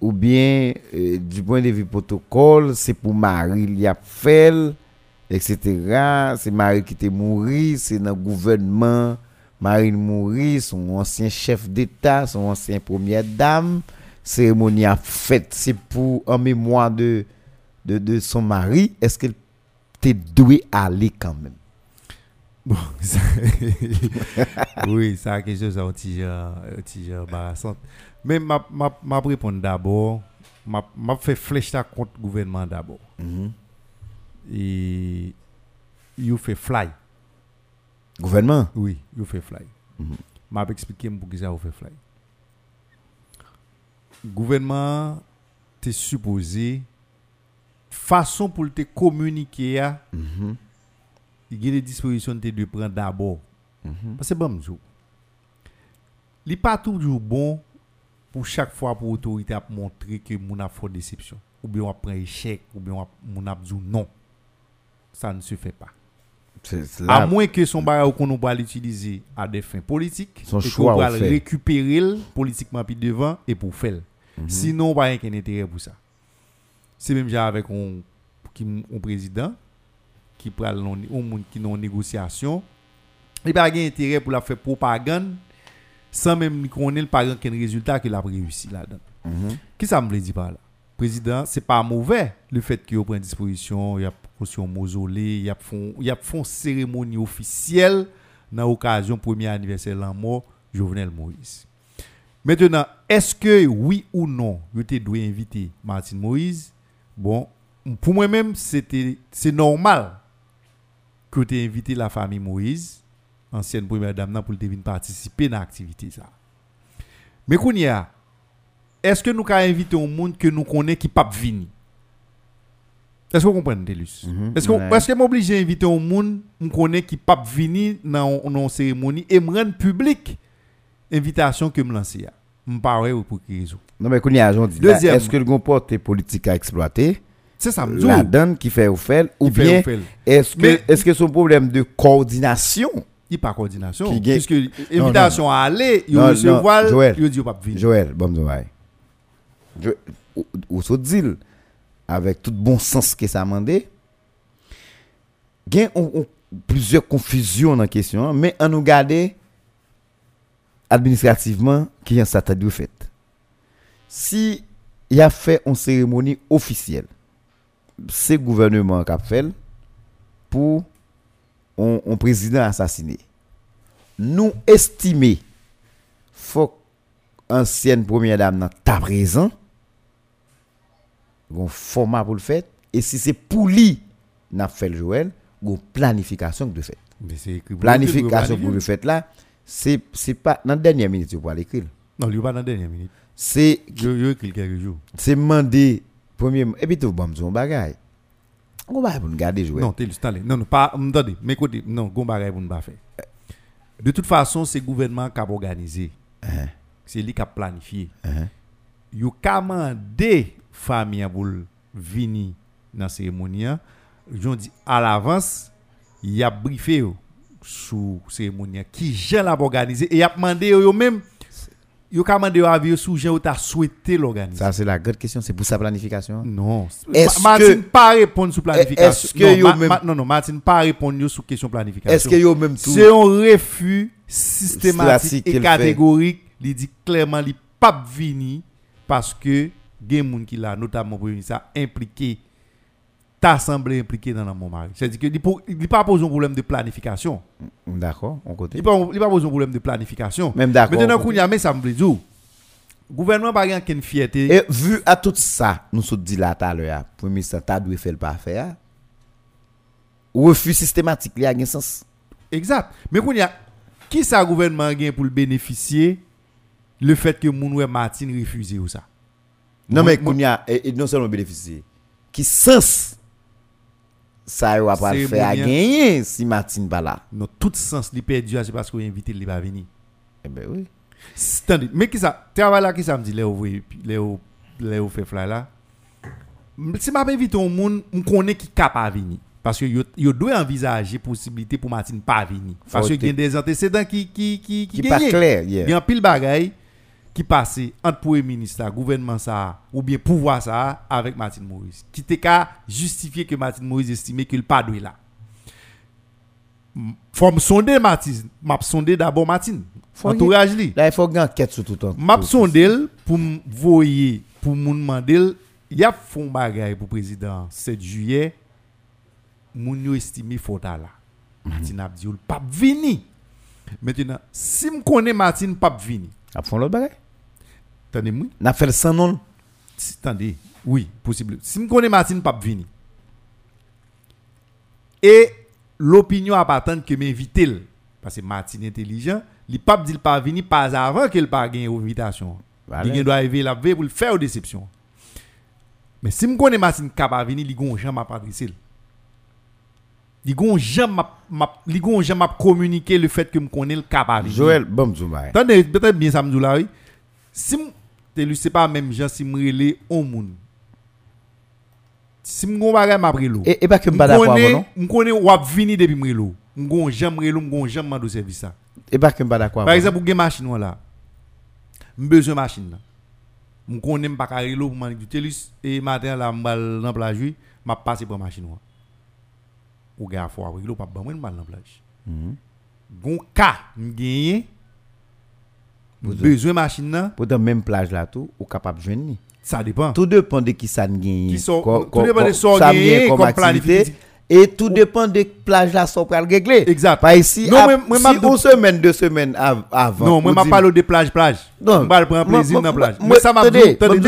Ou bien euh, du point de vue protocole, c'est pour Marie il y a etc. C'est Marie qui était mouru, c'est dans le gouvernement Marie mouri, son ancien chef d'État, son ancien première dame. Cérémonie a faite, c'est pour en mémoire de, de, de son mari. Est-ce qu'elle t'est doué aller quand même? Bon, ça- oui, ça quelque chose un petit genre, un petit genre embarrassant. Mais m'a m'a m'a répondre d'abord, m'a m'a fait flèche contre le gouvernement d'abord. Mhm. Et you fait fly. Gouvernement? Oui, you fait fly. Mhm. M'a expliqué pour qui ça vous fait fly. Gouvernement t'es supposé façon pour te communiquer à Mhm. il y a des dispositions dois prendre d'abord. Mhm. Parce que bon. Il n'est pas toujours bon pour chaque fois pour l'autorité à montrer que mon a fait déception ou bien on prend échec ou bien mon a dit non. Ça ne se fait pas. À moins que son bagage qu'on va l'utiliser à des fins politiques, Son et choix qu'on va le récupérer le politiquement puis devant et pour faire. Mhm. Sinon, pas aucun intérêt pour ça. C'est même genre avec un, un président qui prend un monde qui en négociation. Il pas aucun intérêt pour la faire propagande sans même connaître par aucun résultat qu'il a réussi là-dedans. Mhm. Qui ça me veut dire par là? Président, c'est pas mauvais le fait qu'il prend disposition, il y a construit un mausolée, il y a font cérémonie officielle dans l'occasion premier anniversaire de la mort Jovenel Moïse. Maintenant, est-ce que oui ou non, je te dois inviter Martin Moïse? Bon, pour moi-même, c'est normal que tu invité la famille Moïse, ancienne première dame, pour participer dans l'activité. Mais qu'on y a, est-ce que nous avons invité un monde que nous connaissons qui pas venir Est-ce que vous comprenez, Delus Mhm, Est-ce que ouais. est-ce que inviter un monde nous connaissons qui pas venir dans une cérémonie et me rendre public invitation que me lancer Me paraît ou pour quelle raison Non, mais qu'on y a, Deuxième. est-ce que le grand porte politique à exploiter? C'est ça, la dit. donne qui fait au fait ou Qui bien est-ce que est-ce que son problème de coordination? Il n'y a pas de coordination. Qui Puisque invitation à aller, il recevoir, il dit pas venir. Joël, bon Je ou so dil, avek tout bon sens ke sa mande, gen ou plizye konfisyon nan kesyon, men an nou gade, administrativeman, ki yon sa ta di ou fet. Si y a fe yon seremoni ofisyel, se gouvernement kap fel, pou yon prezident asasine. Nou estime, fok ansyen premier dame nan ta prezant, un format pour le faire et si c'est pour lui n'a fait le Joël une planification de fait planification pour le fait là c'est c'est pas dans la dernière minute pour l'écrire Non, il n'est pas dans la dernière minute. c'est Je écrit quelques jours. c'est demander premier et puis tout bon un bagage on va pour garder Joël Non, t'es allez. Non, non, pas. Attendez, mais écoutez, non, gon bagay pour ne pas faire. De toute façon, c'est le gouvernement qui a organisé. C'est lui qui a planifié. Uh-huh. Yo commandé famille pour venir dans la cérémonie. J'en dit à l'avance, il a briefé sur la cérémonie qui j'ai l'a organisé et il a demandé yo yo même yo commandé yo avis sous gens t'a souhaité l'organiser. ça c'est la grande question c'est pour sa planification? Non. Est-ce Ma- Martin que- pas répondre sur planification. est-ce que non, yo Ma- même- Ma- non, non, Martin pas répondre sur question planification. est-ce que yo même tout C'est un refus systématique et catégorique. Il dit clairement qu'il pas venir parce que des gens qui là, notamment pour ça, impliqué, t'assemblée impliqué dans le mon mari. C'est-à-dire qu'il n'y a pas posé un problème de planification. d'accord on côté Il n'y a pas posé un problème de planification. même d'accord Maintenant, on quand il y a mais ça me dit, le gouvernement n'a pas une fierté. Et vu à tout ça, nous sommes dit là tout à l'heure, premier ministre t'as dû faire le pas faire. Refus systématique, il y a un sens. Exact. Mais il y a qui ça gouvernement pour le bénéficier? Le fait que Mounoué Martin refuse ou ça? Non mais qu'on y a et, non seulement bénéficier, qui sens ça va pas le faire à gagner si Martine pas là. Non, tout sens li perdu c'est parce qu'on invité il va venir. Eh ben oui. Attendez, mais qui ça travail là qui ça me dit Léo Léo Léo fait fly là? Si m'a invité un monde, on connaît qui capable venir parce que yo, doit envisager possibilité pour Martine pas venir parce que y a des antécédents qui qui qui Qui pas gagnent. clair Il y a un pile bagaille qui passait entre premier ministre, gouvernement ça, ou bien pouvoir ça, avec Martin Moïse. Qui était qu'à justifier que Martin Moïse estimait qu'il pas doué là. Faut me sonder Martin, m'a sonder d'abord Martin. Faut Entourage li. Là il faut une enquête sur tout le temps. M'a sondé pour me voyer, pour me demander, il y a fond bagaille pour président 7 juillet. Moun yo estimé faut là. Martin a dit, il pas vini. Maintenant, si me connais Martin pas vini, A fond l'autre bagage. attendez-moi. N'a fait sans nom. Si- Attendez, oui, possible. Si je connais Martine pas venir. Et l'opinion appartient que m'invite parce que Martine intelligent, il pas dit pas venir pas avant qu'il pas gagné invitation. Il doit arriver la veille pour le faire déception. Mais si je connais Martine capable venir, il gon jamais m'a adressé. Il gon jamais m'a- m'a il gon jamais m'a communiquer le fait que me connais le capable. Joël, bon. Attendez, peut-être bien ça me dit là, oui. Si c'est pas même gens si m'rele on moun. Si m'gon bagay m'a. Et, et pas que m'pas d'accord non? M'konne wap vini depuis m'relo. M'gon jam relo, m'gon service ça. Et pas que m'pas d'accord Par exemple, pour gen machine ou là. M'besoin machine là. M'konne m'pa ka relo pour m'an du Telus et matin là m'bal dans plage oui, m'a passé pour machine ou. Ou gars faut relo pas ban moi m'bal dans plage. Gon ka m'gagné besoin machine là, Pour dans même plage là tout, ou capable de joindre. ça dépend. Tout dépend de qui ça gagne. Qui sont- tout dépend de ça gagne comme. Et tout dépend de plage là sont pour régler. Exact. Par ici, Non, à- moi- moi, si m'a- une semaine, deux semaines av- avant. Non, moi m'a parlé de plage plage. Non. Moi prendre plaisir dans plage. moi- Mais ça m'a dit,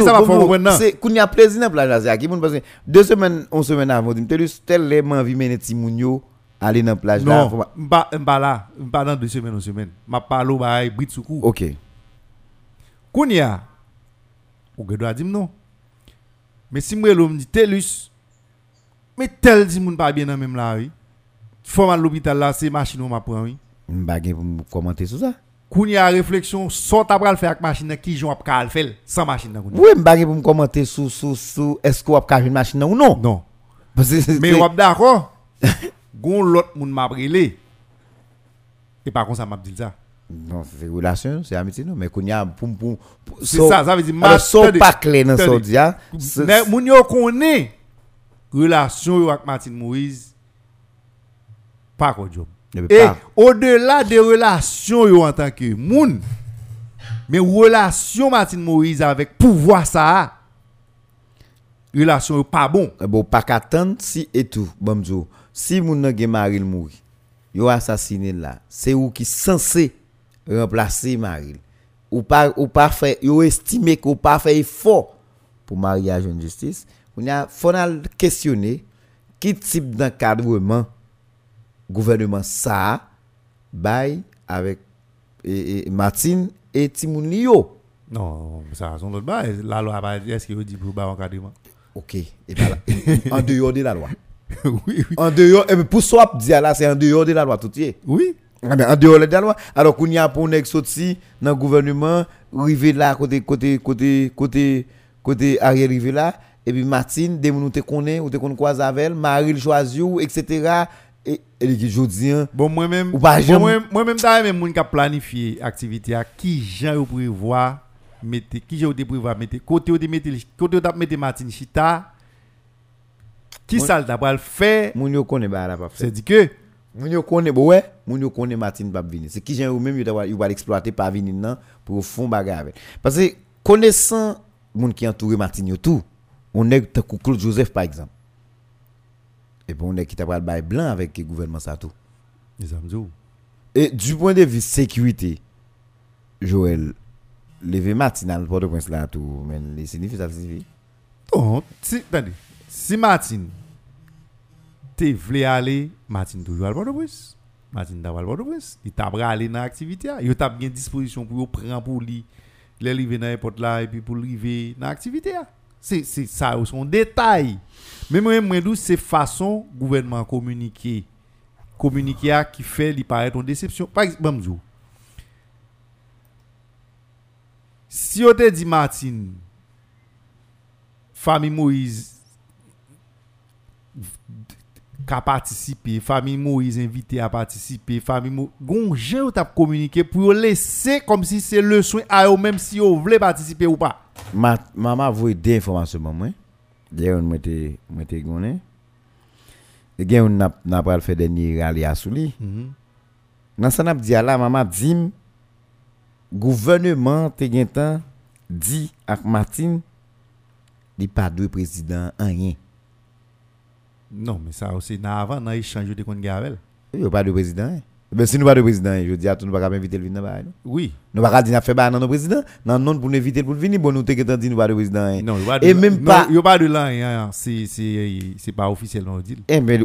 ça m'a comprendre. C'est qu'on y a plaisir dans plage là, c'est à qui parce que deux semaines, une semaine avant, dit tel tel les envie mener ti moun yo aller dans plage là. Non, pas- m'pa m'pa là, m'pa dans deux semaines, une semaine. M'a parlé ba Brit Soukou. OK. Kounya. Ou ge doit dire non. Mais si moi l'homme dit Telus mais tel dit moun pas bien dans même là oui. Faut mal l'hôpital là, c'est machine ou m'a prend oui. M'pa gen pour me commenter sur ça. Kounya réflexion, sort à pral faire avec machine là, qui joue à le faire sans machine. Oui, m'pa gen pour me commenter sur sur sur est-ce qu'on a une machine ou non? Non. Que Mais wap d'accord. Gon l'autre moun m'a brûlé. Et par contre ça m'a dit ça. Non, c'est relation, c'est amitié, non. Mais qu'on y a pour. pour, C'est ça, ça veut dire, ma- so pas clair dans attendez. ce dia. c'est- Mais moun yo connaît relation avec Martin Moïse pas quoi job. Mais Et pas- au-delà des relations yo en tant que moun mais relation Martin Moïse avec pouvoir ça relation pas bon. Eh bon, pas qu'attendre si et tout. Bon, m'dou, si moun nan gen Maril mouri, yo assassiné là, c'est ou qui censé remplacer Maril. Ou pas, ou pas fait, yo estimé qu'on pas fait effort pour mariage en justice. On a, faut questionner qui type d'encadrement gouvernement ça bail avec et, et Martine et. Non, ça son l'autre bas, la loi pas est-ce que dit pour encadrement? OK. Et là. en dehors de la loi. oui, oui. En dehors, et pour swap dire là, c'est en dehors de la loi tout. Oui. Ah ben, en dehors de la loi. Alors qu'on y a pour nèg sorti dans le gouvernement, rivé là côté côté côté côté côté arrière rivé là et puis Martine des ou te connaît ou te connaît quoi avec elle, Marie choisi ou etc. et et qui jodi hein, Bon moi-même Ou pas bon, jamais- moi moi-même d'ailleurs même moun qui a planifié activité à qui gens yo prévoir mettre qui j'ai te prévoir mettre côté ou te mettre côté ou t'a mettre Martin Chita qui ça le t'a faire moun yo connaît ba la pas fait. c'est dit que Moun yo connaît bon ouais, moun yo connaît Martine pas venir. C'est qui gens ou même yo va l'exploiter pas venir nan pour fond bagarre. Parce que connaissant moun qui entoure Martine yo tout, on est tant Claude Joseph par exemple. Et bon on est qui t'a pas le bail blanc avec le gouvernement ça tout. Et du point de vue sécurité, Joël, lever Martine à Port-au-Prince là tout, mais les signifie ça signifie? Donc, si, attendez, si Martin te vle aller, Martin toujours à Port-au-Prince. Martin t'a à Port-au-Prince. Il t'a aller dans l'activité. Il t'a bien disposition pour prendre pour lui, les arriver dans l'aéroport là et puis pour arriver dans l'activité. C'est c'est ça, son détail. Mais moi, moi, d'où c'est façon gouvernement communiquer. Communiquer qui fait lui paraître une déception. Par exemple. Si on te dit Martin, famille Moïse qu'a participé, famille Moïse invité à participer, famille Moïse, gon gens t'a communiqué pour laisser comme si c'est le soin à eux même si vous voulez participer ou pas. Ma, maman voit des informations moi. D'ailleurs, on m'était m'était gonné. Et gen on n'a n'a pas fait dernier rallye à souli. Dans ça n'a dit là maman dit gouvernement te temps dit avec Martine il pas deux président en rien. Non, mais ça aussi dans avant dans échange de kon gavel. Il y a pas de président. hein. Ben si nous pas de président, hein, je dis à tout nous pas inviter le venir là Oui. Nous pas dire fait ba non président, non non pour inviter pour venir bon nous te gen dit nous pas de président. hein. Non, Et même pas y a pas de là, hein, c'est c'est c'est pas officiel non dit. Eh mais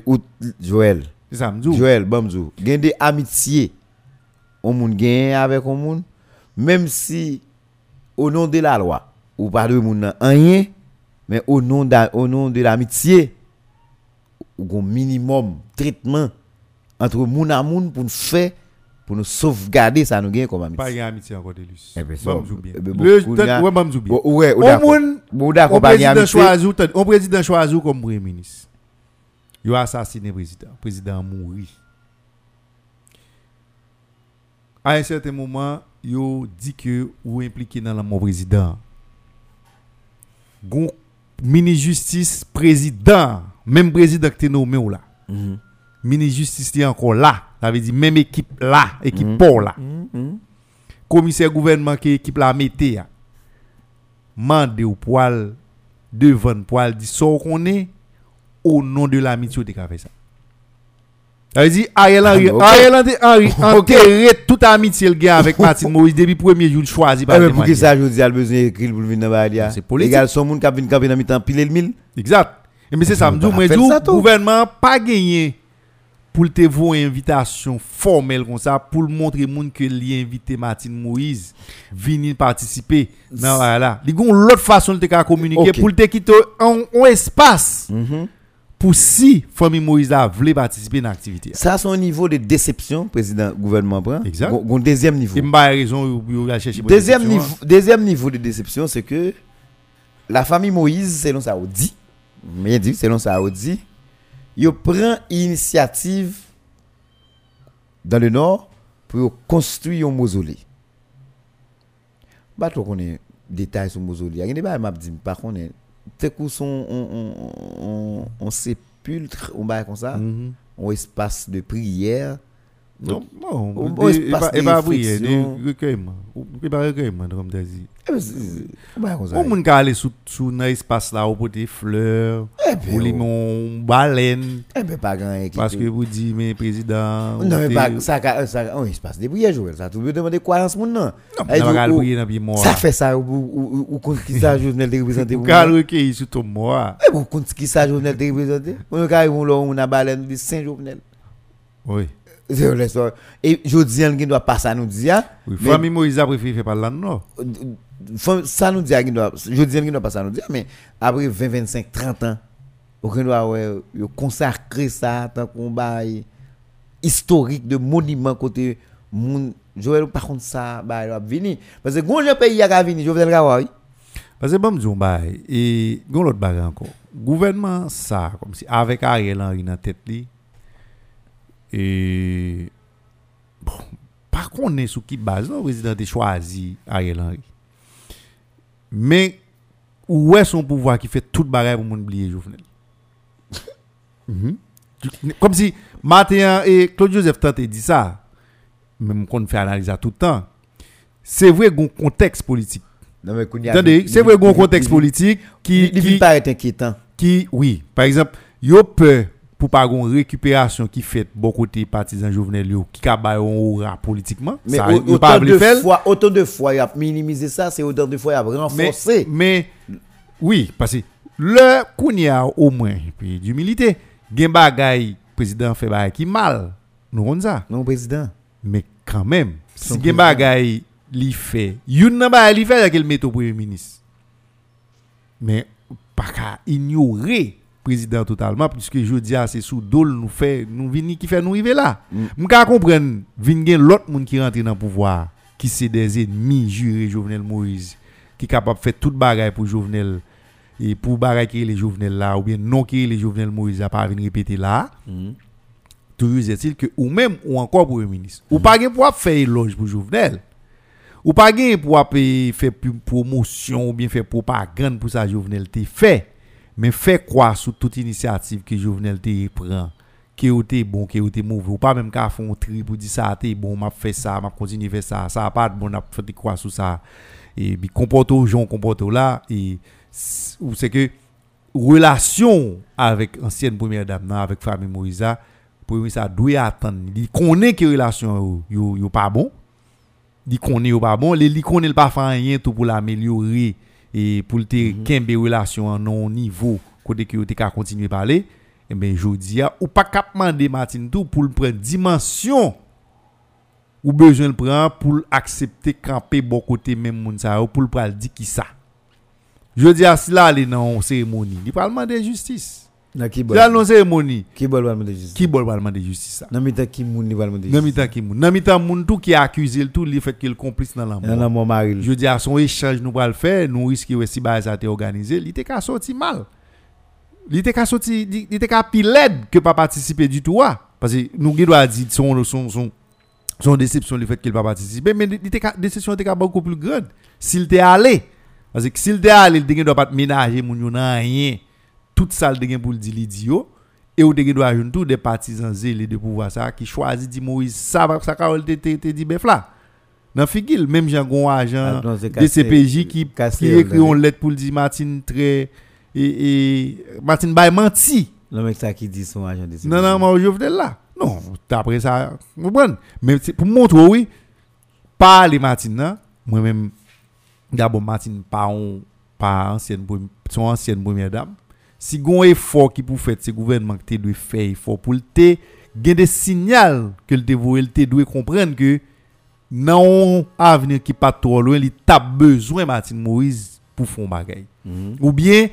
Joël? C'est ça dit. Joël, Bamzou, gen des amitiés. On moun gen avec on moun. Même si, au nom de la loi, ou pas de moun rien, mais au nom, au nom de l'amitié, ou gon minimum traitement entre moun à moun pour faire pour nous sauvegarder ça nous gagne comme Pas amitié. une amitié encore de lui. Eh ben, ça, Bon, m'zou bien. ben, ouais, m'zou bien. Bon, ouais, Au d'accord. Bon, d'accord, pas président amitié. ou on président choisi ou comme premier ministre. Il a assassiné le président. Le président a mouru. À un certain moment, il dit que vous impliqué dans la mort président. Gon ministre justice président, même président qui est nommé ou là. Mhm. Ministre justice est encore là. Ça veut dire même équipe là, équipe Mhm. pour là. Mhm. Commissaire gouvernement qui équipe la mette ya. Mande ou poil devant poil dit so qu'on est au nom de l'amitié de fait ça. Ça veut dire Ariel Henry. Ariel enterré toute amitié le gars avec Martin Moïse depuis premier jour choisi par Eh le ben, pour qui ça, je dis, a besoin d'écrire pour venir dans la balia. C'est politique. Égal, son monde qui a venu camper dans le temps, pile le mille. Exact. Et mais c'est ça, tout. gouvernement pas gagné pour te voir une invitation formelle comme ça, pour le montrer monde que li invité Martin Moïse venir participer. Non, voilà. Il y a une autre façon de te communiquer pour te quitter un, un espace Mhm. pour si famille Moïse là voulait participer dans l'activité. Ça, c'est un niveau de déception, président gouvernement prend. Exact. Gon deuxième niveau. Raison, il a cherché pour Deuxième niveau, deuxième niveau de déception, c'est que la famille Moïse, selon ça, on dit, mais dit, selon ça, on dit, il prend initiative dans le nord pour construire un mausolée. Bah, qu'on est détail sur le mausolée. Il y a des débat, m'a dit, par contre, c'est que son on, on, on, on sépulcre, on comme ça, hein. Mhm. un espace de prière. Au il espace va- de prier, réflexion. des recueillements. Il va recueillement, comme tu dit. Eh ben, on. Ou moun ka ale sou, sou espace là ou pote fleurs, Eh ben, ou li mon baleine, Eh ben, pas grand parce que vous dites, mais président, Non, mais pas, ça, ça, ça, passe des prières, Joël. Ça, tout le monde demande quoi dans ce monde, non? Non, va prier nan pi mort. Ça fait ça, ou, contre qui ça, Jovenel te représente Ou recueilli ton mort. Eh, ou contre qui ça, Jovenel te représente? Ou nous, quand on a baleine, nous dit Saint Jovenel. Oui. Et je dis, il ne doit pas ça nous dire. Oui, Mais- famille Moïse a préféré faire par là, non? Faut- Ça nous dit, il je dis, il ne doit pas ça nous dire, mais après 20, 25, 30 ans, aucun doit, consacrer ça, qu'on bail historique de monument côté moun. Joël, par contre, ça, bah, il va venir. Parce que, quand le pays a venir, Jovenel Gawa, oui. Parce que bon, m'dou bay, et l'autre bagay encore. Gouvernement ça, comme si, avec Ariel Henry dans tête li, et bon, par contre, on est sous qui base, non, le président a choisi Ariel Henry. Mais, où est son pouvoir qui fait tout bagay pour moun oublier Jovenel? Mhm. Comme si Matin et Claude Joseph Tante dit ça, même qu'on fait analyse à tout le temps. C'est vrai qu'on contexte politique. Non, mais Kounia, Attendez, il- c'est il- vrai qu'on il- contexte il- politique qui, Il ne pas être inquiétant. qui, oui, par exemple, yo peur pour pas une récupération qui fait bon côté partisans Jovenel qui ka bay on aura politiquement. Mais ça, pas autant voulu de fois, autant de fois, il a minimisé ça, c'est autant de fois, il a Mais, renforcé. mais oui, parce que le kounya au moins puis d'humilité, gen bagay président fait bagay qui mal. Nous on ça. Non, président. Mais quand même, si gen bagay li fait, yon nan bagay li fait avec le met au premier ministre. Mais pas qu'à ignorer président totalement puisque je dis c'est sous dol nous fait nous vini qui fait nous arriver là. Mm. M'ka comprendre vinn gen l'autre monde qui rentre dans le pouvoir qui c'est des ennemis jurés Jovenel Moïse qui capable faire toute bagay pour Jovenel et pour bagay qui les Jovenel là ou bien non qui les Jovenel Moïse a pas venir répéter là toujours est-il que ou même ou encore premier ministre ou pas pour faire éloge pour Jovenel ou pas gen pour faire promotion ou bien faire propagande pour ça Jovenel te fait mais fait quoi sur toute initiative que Jovenel te prend qui était bon qui était mauvais. Ou pas même qu'à font un tri pour dire ça t'es bon m'a fait ça m'a continué faire ça. Ça a pas de bon n'a fait quoi sur ça. Et puis comporte aux gens comporte là. Et c'est que relation avec ancienne première dame avec famille Moïse a, pour ça doit attendre. Il connaît que relation yo pas bon. Il connaît pas bon. Il connaît pas faire rien pour l'améliorer et pour te kembe relation à non niveau côté que te ka continuer parler et ben jodi a ou pas cap demander Martin tout pour le prendre dimension ou besoin le prendre pour accepter camper bon côté même moun yo, pour le dire qui ça je dis à là aller dans une cérémonie il parle demander justice Nan ki bol? a non cérémonie. Ki bol parlement de justice? Qui bol parlement de justice? Nan mi tan ki moun ni parlement de Nan justice? mitan qui moun. Nan mitan moun tout qui a accusé le tout, il fait qu'il complice dans la mort. Nan nan moun maril. Je dis à son échange nous va le faire, nous risquons si bah ça été organisé, il était qu'à sorti mal. Il était qu'à sorti, il était qu'à pile l'aide que pas participer du tout parce que nous qui doit dire son son son son déception le fait qu'il pas participer mais il était qu'à- déception était qu'à beaucoup plus grande s'il était allé parce que s'il était allé il doit pas ménager moun yo nan tout sal de gen pou l di li di yo, e ou de gen do a joun tou de patizan zele de pouva sa ki chwazi di Moïse sa va sa ka ou te, te, te di bef la. Nan figil, menm jan gon ajan de CPJ ki, ki ekri yon let pou l di Martin Tre, e, e Martin Bay manti. Nan men sa ki di son ajan de CPJ. Nan nan man jovdel la. Non, apre sa, mwen bon. Men pou mwontre wè, pa li Martin nan, mwen men, dabo Martin pa, on, pa ansyen, son ansyen premier dame, si gon efor ki pou fet, se gouvernement te dwe fe efor pou lte, gen de sinyal ke lte vore lte dwe kompren ke nan avenir ki patro lwen li tap bezwen Martin Moïse pou fon bagay. Mm. Ou bien,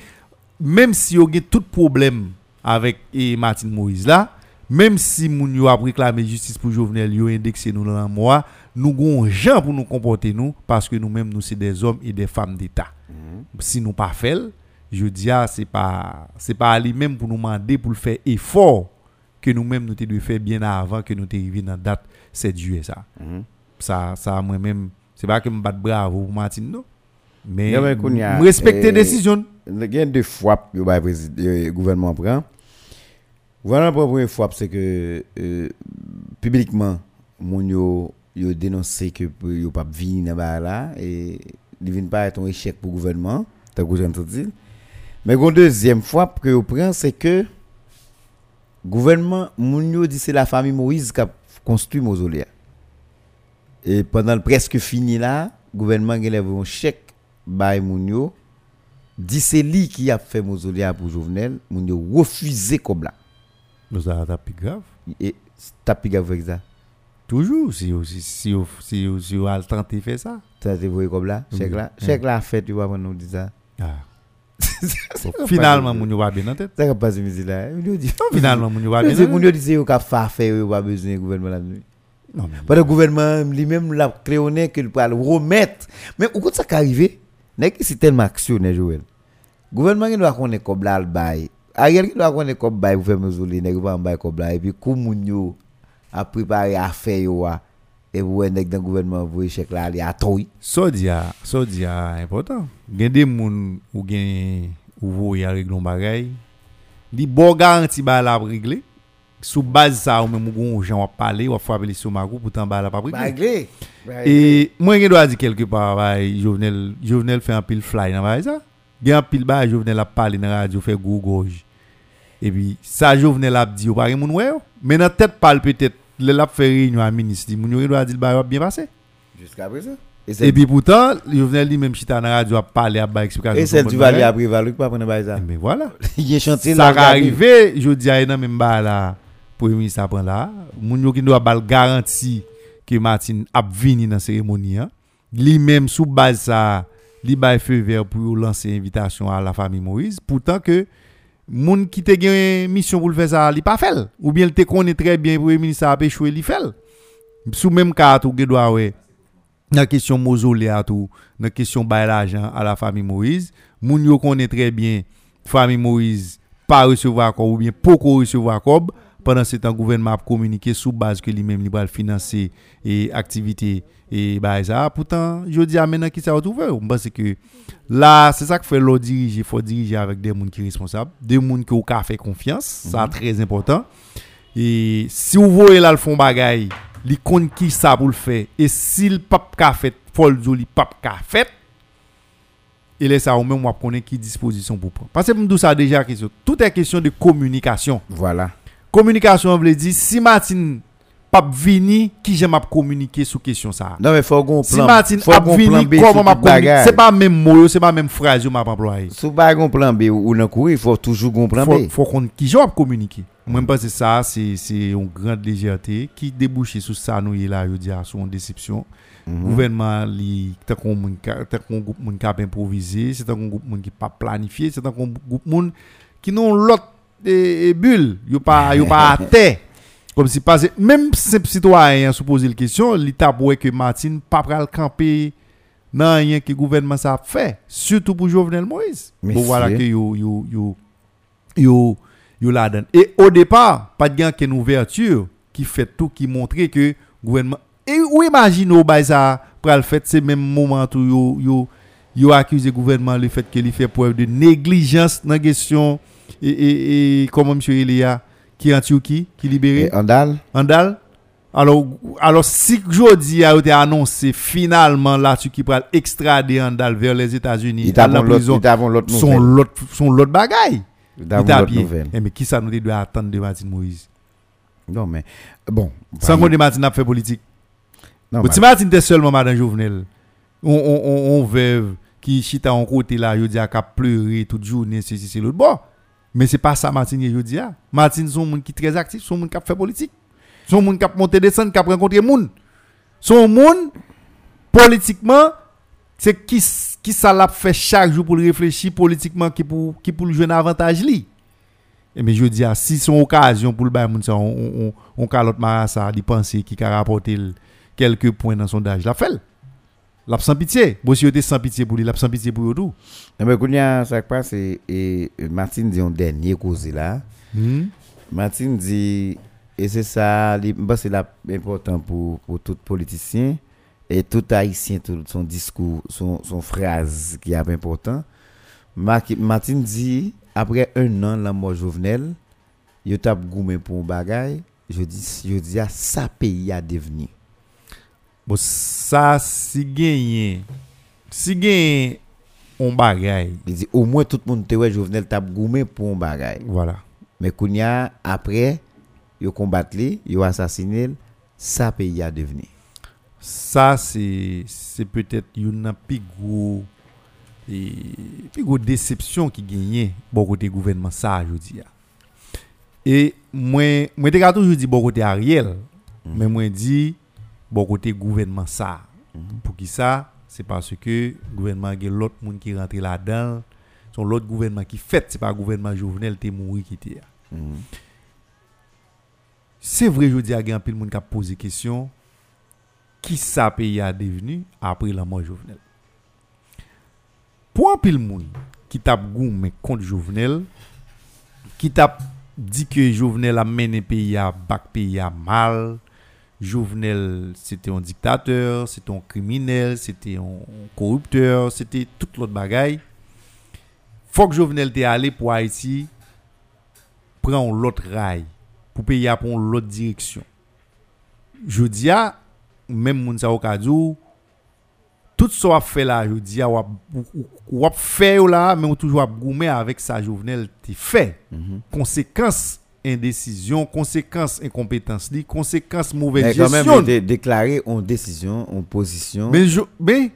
menm si yo gen tout problem avèk e Martin Moïse la, menm si moun yo ap reklame justice pou jovenel yo indekse nou nan mwa, nou gon jan pou nou kompote nou, paske nou menm nou se des om e des fam d'Etat. Mm. Si nou pa fel, nou je dis ah, c'est pas c'est pas à lui même pour nous demander pour le faire effort que nous mêmes nous devons faire bien avant que nous arrivions dans la date 7 juillet ça Mhm. ça ça moi même c'est pas que me battre bravo pour Martine non mais Non, mais qu'on y a, me respecter eh, décision Il y a deux fois que le gouvernement prend. Le gouvernement prend pour une fois c'est que euh, publiquement, moun yo, yo dénoncé que yo pas venir là et il vient pas être un échec pour le gouvernement, t'as que j'entends dire? Mais une deuxième fois que yo prend c'est que gouvernement moun yo dit c'est la famille Moïse qui a construit mausolée. Et pendant le presque fini là, gouvernement a levé un chèque bay moun yo dit c'est lui qui a fait mausolée pour Jovenel, moun yo refusé comme là. nous avons plus grave Et t'as pigé avec ça. toujours si vous- si si vous- si vous- si vous avez tenté faire ça T'as te voyé comme là, chèque là, là fait tu vois nous dit ça. ah. Ça Non, finalman moun yo wabe nan tet. Sa ka pase mizi la. Finalman moun yo wabe nan tet. Moun yo dise yo ka fafe yo ba bezne gouvernement non, la mnou. Non men. Pwede gouvernement li men la kreone ke l pou al remet. Men ou kout sa ka arrive? Nè ki si telman aksyon nè Joel. Gouvernement ki nou akone kob la al baye. A gel ki nou akone kob baye pou fe mezou li. Nè ki pou an baye kob la. E pi kou moun yo a prepare afe yo wa. Et vous êtes dans le gouvernement vous chèque là il a toi. ça dit a ça dit a important gen des moun ou gen ou voye régler bagay di bon garanti ba la régler sous base ça ou même gon gens va parler ou frapper les stomac pourtant ba la pas régler. Et moi, je dois dire quelque part, Jovenel, Jovenel fait un pile fly dans ça. Il y a un pile bah, Jovenel a parlé dans la radio, fait gros gorge. Et puis, ça, Jovenel a dit, ou pas, moun ouais, mais dans tête parle peut-être, le l'a fait réunion à ministre, dit, moun doit dire, bah, bien passé. Jusqu'à présent. Et puis pourtant, Jovenel dit, même si t'as dans la radio, a bah, explication. et celle du bon Valais bagay. a prévalu pas prendre bail ça. Mais voilà. Il Ça va arriver, je dis à même là, pour le ministre apprend là, moun yo qui doit bal garantie que Martin a vini dans la cérémonie, hein. lui-même sous base ça, li bay feu vert pour lancer invitation à la famille Moïse, pourtant que moun qui te gen mission pour le faire ça, li pas fait, ou bien il te connaît très bien le ministre a échoué, li fait. Sous même cas tout ge doit ouais. Dans question mausolée à tout, dans question bay l'argent à la famille Moïse, moun yo connaît très bien famille Moïse pas recevoir ou bien beaucoup recevoir pendant ce temps gouvernement a communiqué sous base que lui-même il va financer et activité et bah ça pourtant je dis à maintenant qui ça retrouvé on pense que là c'est ça que fait l'autre diriger faut diriger avec des gens qui sont responsables des gens qui ont faire confiance ça très important. Et si vous voyez là le fond bagaille li compte qui ça pour le faire et s'il pas qu'a fait faut le dire, li pas qu'a fait et là ça ou même on connaît qui disposition pour prendre parce que nous ça déjà question tout est question de communication Voilà. communication veut dire si Martin pas vini qui j'aime à communiquer sur question ça Non mais faut qu'on si plan. Martin faut a B comment m'a communiquer c'est pas même mot c'est pas même phrase m'a employé Sous pas un plan B ou dans courir, il faut toujours qu'on plan faut, B. faut qu'on qui j'aime communiquer moi je pense que ça c'est c'est une grande légèreté qui débouche sur ça nous est là je dis sur une déception Mhm. gouvernement li tant qu'on moun tant qu'on groupe moun qui a improvisé c'est tant qu'on groupe moun qui pas planifié c'est tant qu'on groupe moun qui n'ont l'autre et, et bulle, yo pas yo pas à terre. Comme si passé même simple citoyen se poser la question, l'état pour que Martine pas pral camper nan rien que gouvernement ça a fait, surtout pour Jovenel Moïse. Bon voilà que yo yo yo yo yo la donne. Et au départ, pas de gain qu'une ouverture qui fait tout qui montrait que gouvernement et ou imagine au bail ça pral fait c'est même moment où yo yo yo accusé gouvernement le fait qu'il fait preuve de négligence dans la question et, et, et comment monsieur Elia? Qui en Turquie qui libéré Et Andal, Andal. Alors, alors si jodi a été annoncé finalement là tu qui pral extrader Andal vers les États-Unis, il t'a à la prison, son l'autre son l'autre bagaille. Nouvelle. Eh, mais qui ça nous doit attendre de Martine Moïse? Non mais bon. Sans qu'on de Martine a fait politique. non, Mais si Martine était seulement madame Jovenel, on on on, on veuve qui chita en côté là, dit a cap pleurer toute journée c'est c'est l'autre bon. Mais c'est pas ça Martine yo dit a. Martine son monde qui très actif, son monde qui fait politique. Son monde qui a monté descendre, qui a rencontré monde. Son monde politiquement c'est qui qui ça l'a fait chaque jour pour réfléchir politiquement qui pour qui pour jouer un avantage li. Et mais je dis ah, si son occasion pour le bail moun ça on on on marassa de penser qui a rapporté quelques points dans son sondage la fait. L'a sans pitié. Bon si était sans pitié pour lui, l'a sans pitié pour tout. Non, mais kounya ça qui passe et, et Martine dit un dernier cause là. Hmm? Martine dit et c'est ça li- bah, c'est important pour pour tout politicien et tout haïtien tout son discours son son phrase qui est important. Martine dit après un an la mort Jovenel, yo tap goumé pour un bagay, je dis je dis à ça pays a devenu. Bon ça si gagné si gagné on bagaille. Il dit au moins tout le monde te ouais Jovenel tap goumé pour un bagay. Voilà. Mais kounya après yo combattre li, yo assassiné, ça pays a devenu. Ça c'est c'est peut-être une plus gros et plus gros déception qui gagne bon côté gouvernement ça je dis. Et moi moi te toujours dit bon côté Ariel, mais moi dit bon côté gouvernement ça. Mhm. Pour qui ça C'est parce que le gouvernement a l'autre monde qui rentre là-dedans. Son l'autre gouvernement qui fait, c'est pas le gouvernement Jovenel qui mort qui était. Mm. C'est vrai, je dis à un pile monde qui a posé question qui ça pays a devenu après la mort Jovenel. Pour un pile monde qui tape goût contre Jovenel, qui tape dit que Jovenel a mené pays à bac pays à mal, Jovenel c'était un dictateur, c'était un criminel, c'était un corrupteur, c'était toute l'autre bagaille. Faut que Jovenel t'est allé pour Haïti, prend l'autre rail pour payer à prendre l'autre direction. Je dis à même moun sa okadou tout ça a fait là, je dis à ou ou fait là mais ou toujours a goumé avec sa Jovenel t'es fait. Conséquence indécision, conséquence incompétence li, conséquence mauvaise Mais quand même gestion. il dé- déclaré en décision, en position. Mais, je, mais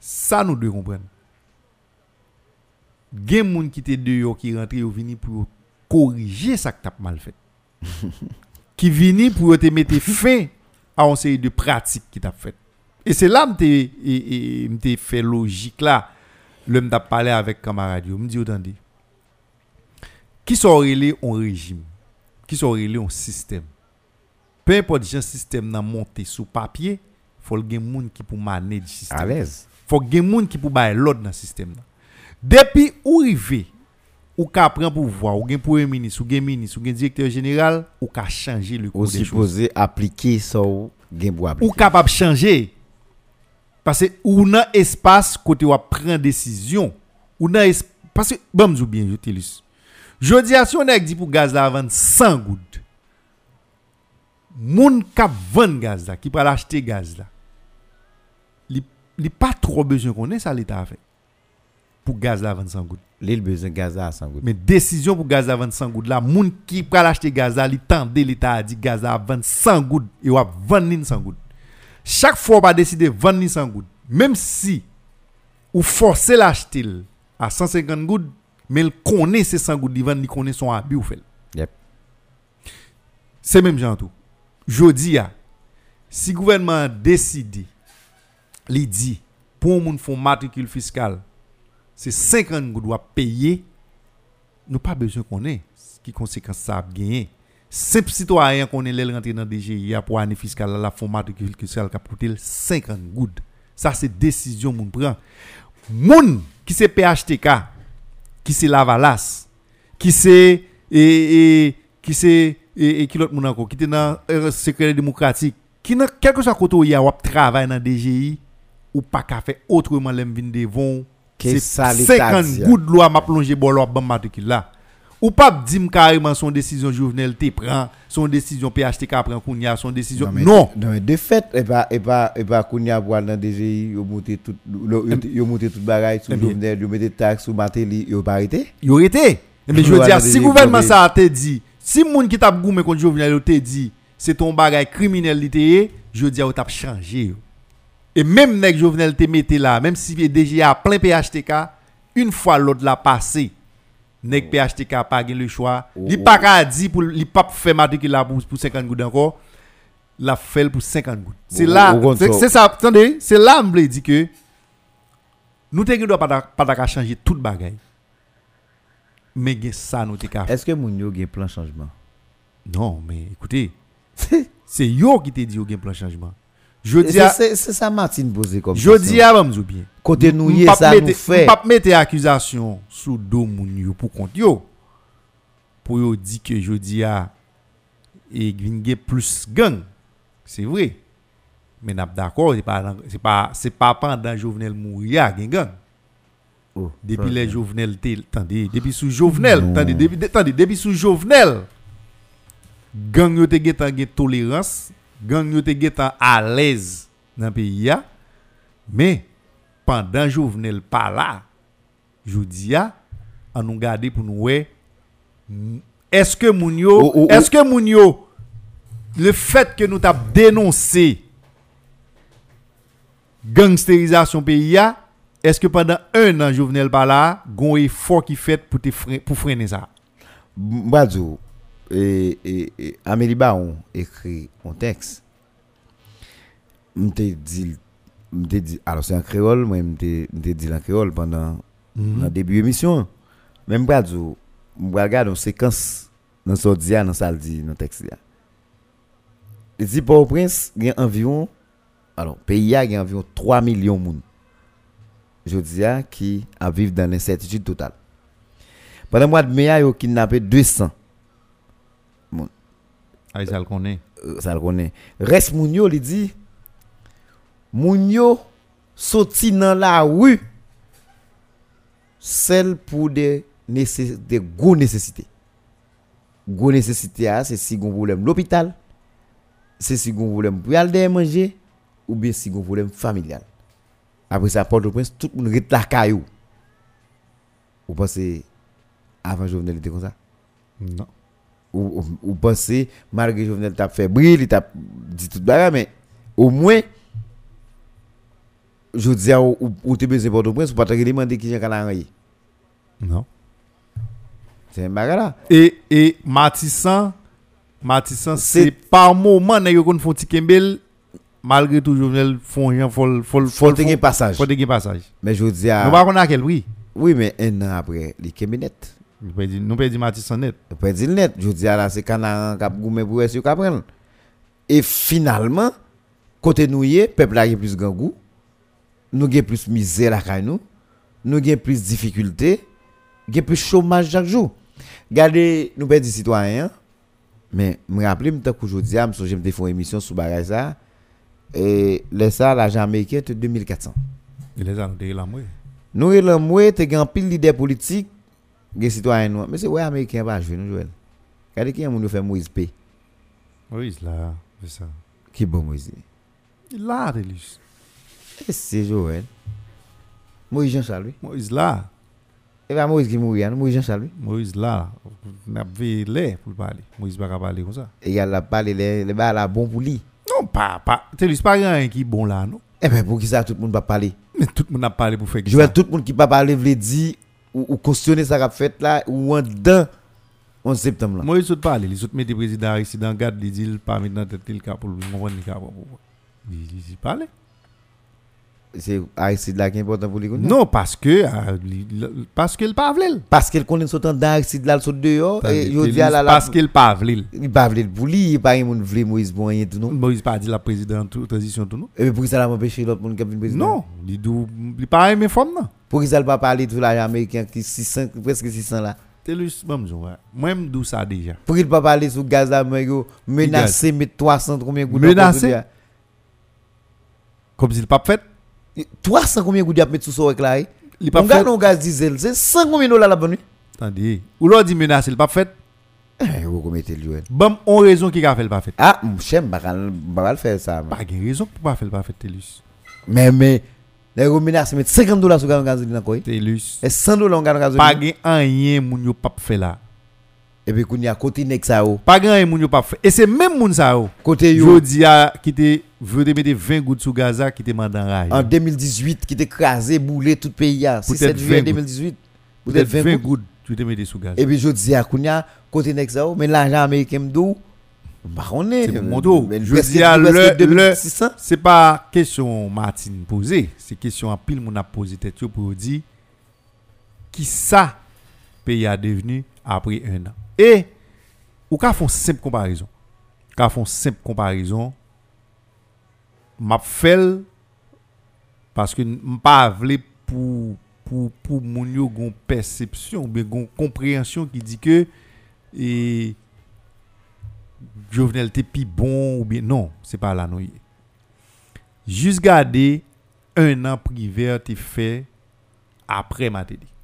ça nous devons comprendre. Gen moun qui te dehors qui rentre ou vini pour corriger ça que t'as mal fait. qui vini pour te mettre fin à une série de pratiques qui t'a fait. Et c'est là que m'te fait logique là. Le m't'a parlé avec camarade me dit dit. Qui sont relé un régime, ki sou rele yon sistem. Pe import jan sistem nan monte sou papye, fol gen moun ki pou mane di sistem. Alez. Fol gen moun ki pou baye lod nan sistem nan. Depi ou rive, ou ka pren pouvoir, ou gen premier ministre, ou gen ministre, ou gen directeur général, ou ka changer le cours des choses. Ou supposé appliquer ça ou gen pou appliquer. Ou capable changer. Parce que ou nan espace côté ou prendre décision, ou nan espace parce que bon bien je Jodi a son ek di pou gaz la avan 100 goud. Moun kap van gaz la, ki pral achete gaz la. Li, li pa tro bezyon konen sa l'Etat a fe. Pou gaz la avan 100 goud. Li l bezyon gaz la a 100 goud. Men desisyon pou gaz la avan 100 goud la, moun ki pral achete gaz la, li tende l'Etat a di gaz la avan 100 goud. E wap van nin 100 goud. Chak fwa pa deside van nin 100 goud. Mem si ou force l'achete l a 150 goud, mais il connaît ces 100 gouttes, il vend, il connaît son habit ou fait. Yep. C'est même genre tout. Jodi a si gouvernement a décidé li dit pour moun font matricule fiscale, c'est 50 gouttes doit payer nous pas besoin qu'on ait qui conséquence ça a gagné? Simple citoyen qu'on est là rentrer dans DGI pour année fiscale la fond matricule fiscale qui a coûté 50 gouttes. Ça c'est décision moun prend. Moun qui c'est PHTK, qui c'est Lavalas, qui c'est et, et qui c'est et, et qui l'autre moun encore? Qui était dans le secret démocratique, qui dans quelque soit côté où il y a travail dans DGI ou pas qu'à faire autrement l'aime vinn devant c'est ça, l'État 50 dit, hein. gouttes de loi m'a plongé bon loi ban matricule là. Ou pas dire carrément son décision Jovenel te prend, son décision PHTK prend kounya, son décision? Mais- non. Non, mais de fait, et pas et pas et pas Kounia pour dans DGI, yo monter tout le- yo monter tout bagaille sur Eh. Jovenel, yo mettre taxe sur Matéli, yo pas arrêté. Aurait été. Mais je Loi veux dire, si DGI, gouvernement ça a te dit, si moun qui t'a goumé contre Jovenel yo te dit, c'est ton bagage criminel li te ye, je veux dire, t'a changé. yo. Et même nèg Jovenel te mette là, même si DG a plein PHTK, une fois l'autre l'a passé, nèg PHTK a pas gen le choix. Oh, Li oh. pas ka dit pour li faire matricule là pour, pour 50 gouttes encore. La fait pour 50 gouttes. C'est Oh, là, oh, oh, c'est so- c'est ça, attendez, c'est là me dit que nous te pas ta- pas ta ka changer toute bagaille. Mais gen ça nous te ka Est-ce que moun yo gen plan changement? Non, mais écoutez, c'est yo qui te dit au gen plan changement. Je dis C'est à, c'est- ça Martine posé comme je dis à m'm bien. côté nous ça nous fait. m pa mettre accusation sous dos moun pour compte yo. Pour yo dire que je dis à et plus gang. C'est vrai. Mais n'a d'accord, c'est pas c'est pas c'est pas pendant Jovenel mourir gen gang. Oh, Depuis les Jovenel, attendez, depuis sous Jovenel, attendez, depuis, attendez, depuis sous Jovenel, gang yo te gen tolérance, gang yo te getan à l'aise dans le pays mais pendant Jovenel pas là, je dis ya, on nous garder pour nous est-ce que Oh, oh, oh. est-ce que le fait que nous t'a dénoncé gangstérisation pays est-ce que pendant un an Jovenel pas là, gon effort qui fait pour te freiner ça? Mbadou, et, et, et Amélie Baron écrit un texte. M'te dit, m'te dit, alors c'est en créole, moi m'te m'te dit en créole pendant le début de l'émission. Mais Mbadou, m'regarde une séquence dans ce dia, dans ça dit, dans le texte. là. Il dit Port-au-Prince, il y a environ, alors, pays a il y a environ 3 millions de monde. Je dis à qui a vivre dans l'incertitude totale. Pendant le mois de mai, il a kidnappé 200. Ah, ça le connaît. Euh, ça le connaît. Reste moun yo, li dit, moun yo sorti dans la rue, celle pour des, nécess- des gros nécessités. Gros nécessités, ah, c'est si gon problème l'hôpital, c'est si gon problème pour aller manger, ou bien si gon problème familial. Après ça, Port-au-Prince, tout le monde rete la caillou. Vous pensez, avant Jovenel était comme ça? Non. Ou, ou, ou penser malgré Jovenel t'a fait brille, il t'a dit tout bagarre mais au moins je dis à ou, ou, te besoin Port-au-Prince ou pas te demander qui j'ai calendrier. Non. C'est un bagarre là. Et, et Matissan, Matissan, C'est- par moment, n'a yon font ti kembel, malgré tout, Jovenel font rien, faut, faut, passage. Faut passage. Mais je dis Nous à pas qu'on a quel, oui. oui mais un an après les cabinet. Nous nous dit Matissan net. Après dire net, je dis à là c'est canaran cap goumé pour essayer prendre. Et finalement côté nous est, peuple a plus grand goût. Nous avons plus misère à nous. Nous avons plus difficulté, nous plus chômage chaque jour. Regardez, nous pas des citoyens, mais me rappelez me tant qu'aujourd'hui, me songe me fait une émission sur bagage ça et les ça l'argent américain de 2400. Il les a noté là, moi. Nous et le moi te gan pile leader politique, des citoyens noirs, mais c'est ouais américain pas jouer nous Joël? Regardez qui fait Moïse P? Oui, là, c'est ça. Qui bon Moïse? Il là. Et c'est Joël. Moïse Jean-Charles. oui. Moïse là. Et pas Moïse qui mourit, Moïse Jean-Charles. oui. Moïse là. N'a pas l'air pour parler. Moïse pas parler comme ça. Et il a parlé les les la bon pour lui. Non, pas, pas. Delis, pas rien qui est bon là, non? Eh ben pour qui ça tout le monde va parler. Mais tout le monde a parlé pour faire Joël ça. tout le monde qui pas parler veut dire ou, cautionner ça qu'a fait là ou en dedans 11 septembre là. Parler. Les autres mettent des présidents ici dans garde, pas maintenant tête cas pour. C'est Aristide là qui est important pour lui. Non, parce que euh, parce qu'il pas vle. Parce qu'elle connaît son temps d'Aristide là, le saut dehors. Et je dis à la la. Parce qu'il pas vle. Il pas vle pour lui, il pas monde vle Moïse bon rien tout non? Moïse pas dit la présidente tout- transition tout non? Et pour ça l'a empêché l'autre monde qui a venu président? Non, il dou il pas aimé femme non? Pour ça il pas parler de l'argent américain qui 600 presque 600 là? Telus bon. Moi me dou ça déjà. Pour qu'il pas parler sur gaz américain menacé mettre 300 combien gouttes Menacé? Comme s'il pas fait, 300 combien de gouttes met sous ce eh? là Il pas fait. On gaz diesel, c'est 100 combien de dollars la bonne. Attendez. Ou l'on dit menace, il pas fait. Eh, vous commettez le duel. Bon, on raison qui a fait le pas fait. Ah, chèm, pas le faire ça. Pas de raison pour pas faire le pas fait, Telus. Mais, mais, les gens menacent, mettre 50 dollars sur le gaz diesel dans quoi eh? Telus. Et 100 dollars en gaz diesel. Pas de rien, moun yo pas fait là. Et puis qu'on y a côté nek ça ou. Pas grand moun yo pas fait. Et c'est même moun ça yo. Côté yo Jodi a qui te veut te mettre 20 gouttes sous Gaza qui te mandan rail. en 2018 qui t'écrasé boulé tout pays a. Si Peut-être 7 juillet 20 2018. Peut-être Peut-être 20 20 gouttes tu te mettre sous Gaza. Et puis je dis à Kounia, côté nek ça ou, mais l'argent américain m'dou. Bah on est. C'est mon dos. Je dis à le- 2600. C'est pas question Martine posée, c'est question à pile moun a posé tête pour dire qui ça pays a devenu après un an. E, ou ka fon semp komparison. Ka fon semp komparison, map fel, paske mpa avle pou, pou, pou moun yo gon persepsyon, be gon komprehensyon ki di ke, e, jovenel te pi bon ou bien, non, se pa la nou ye. Jus gade, un an priver te fe apre matede.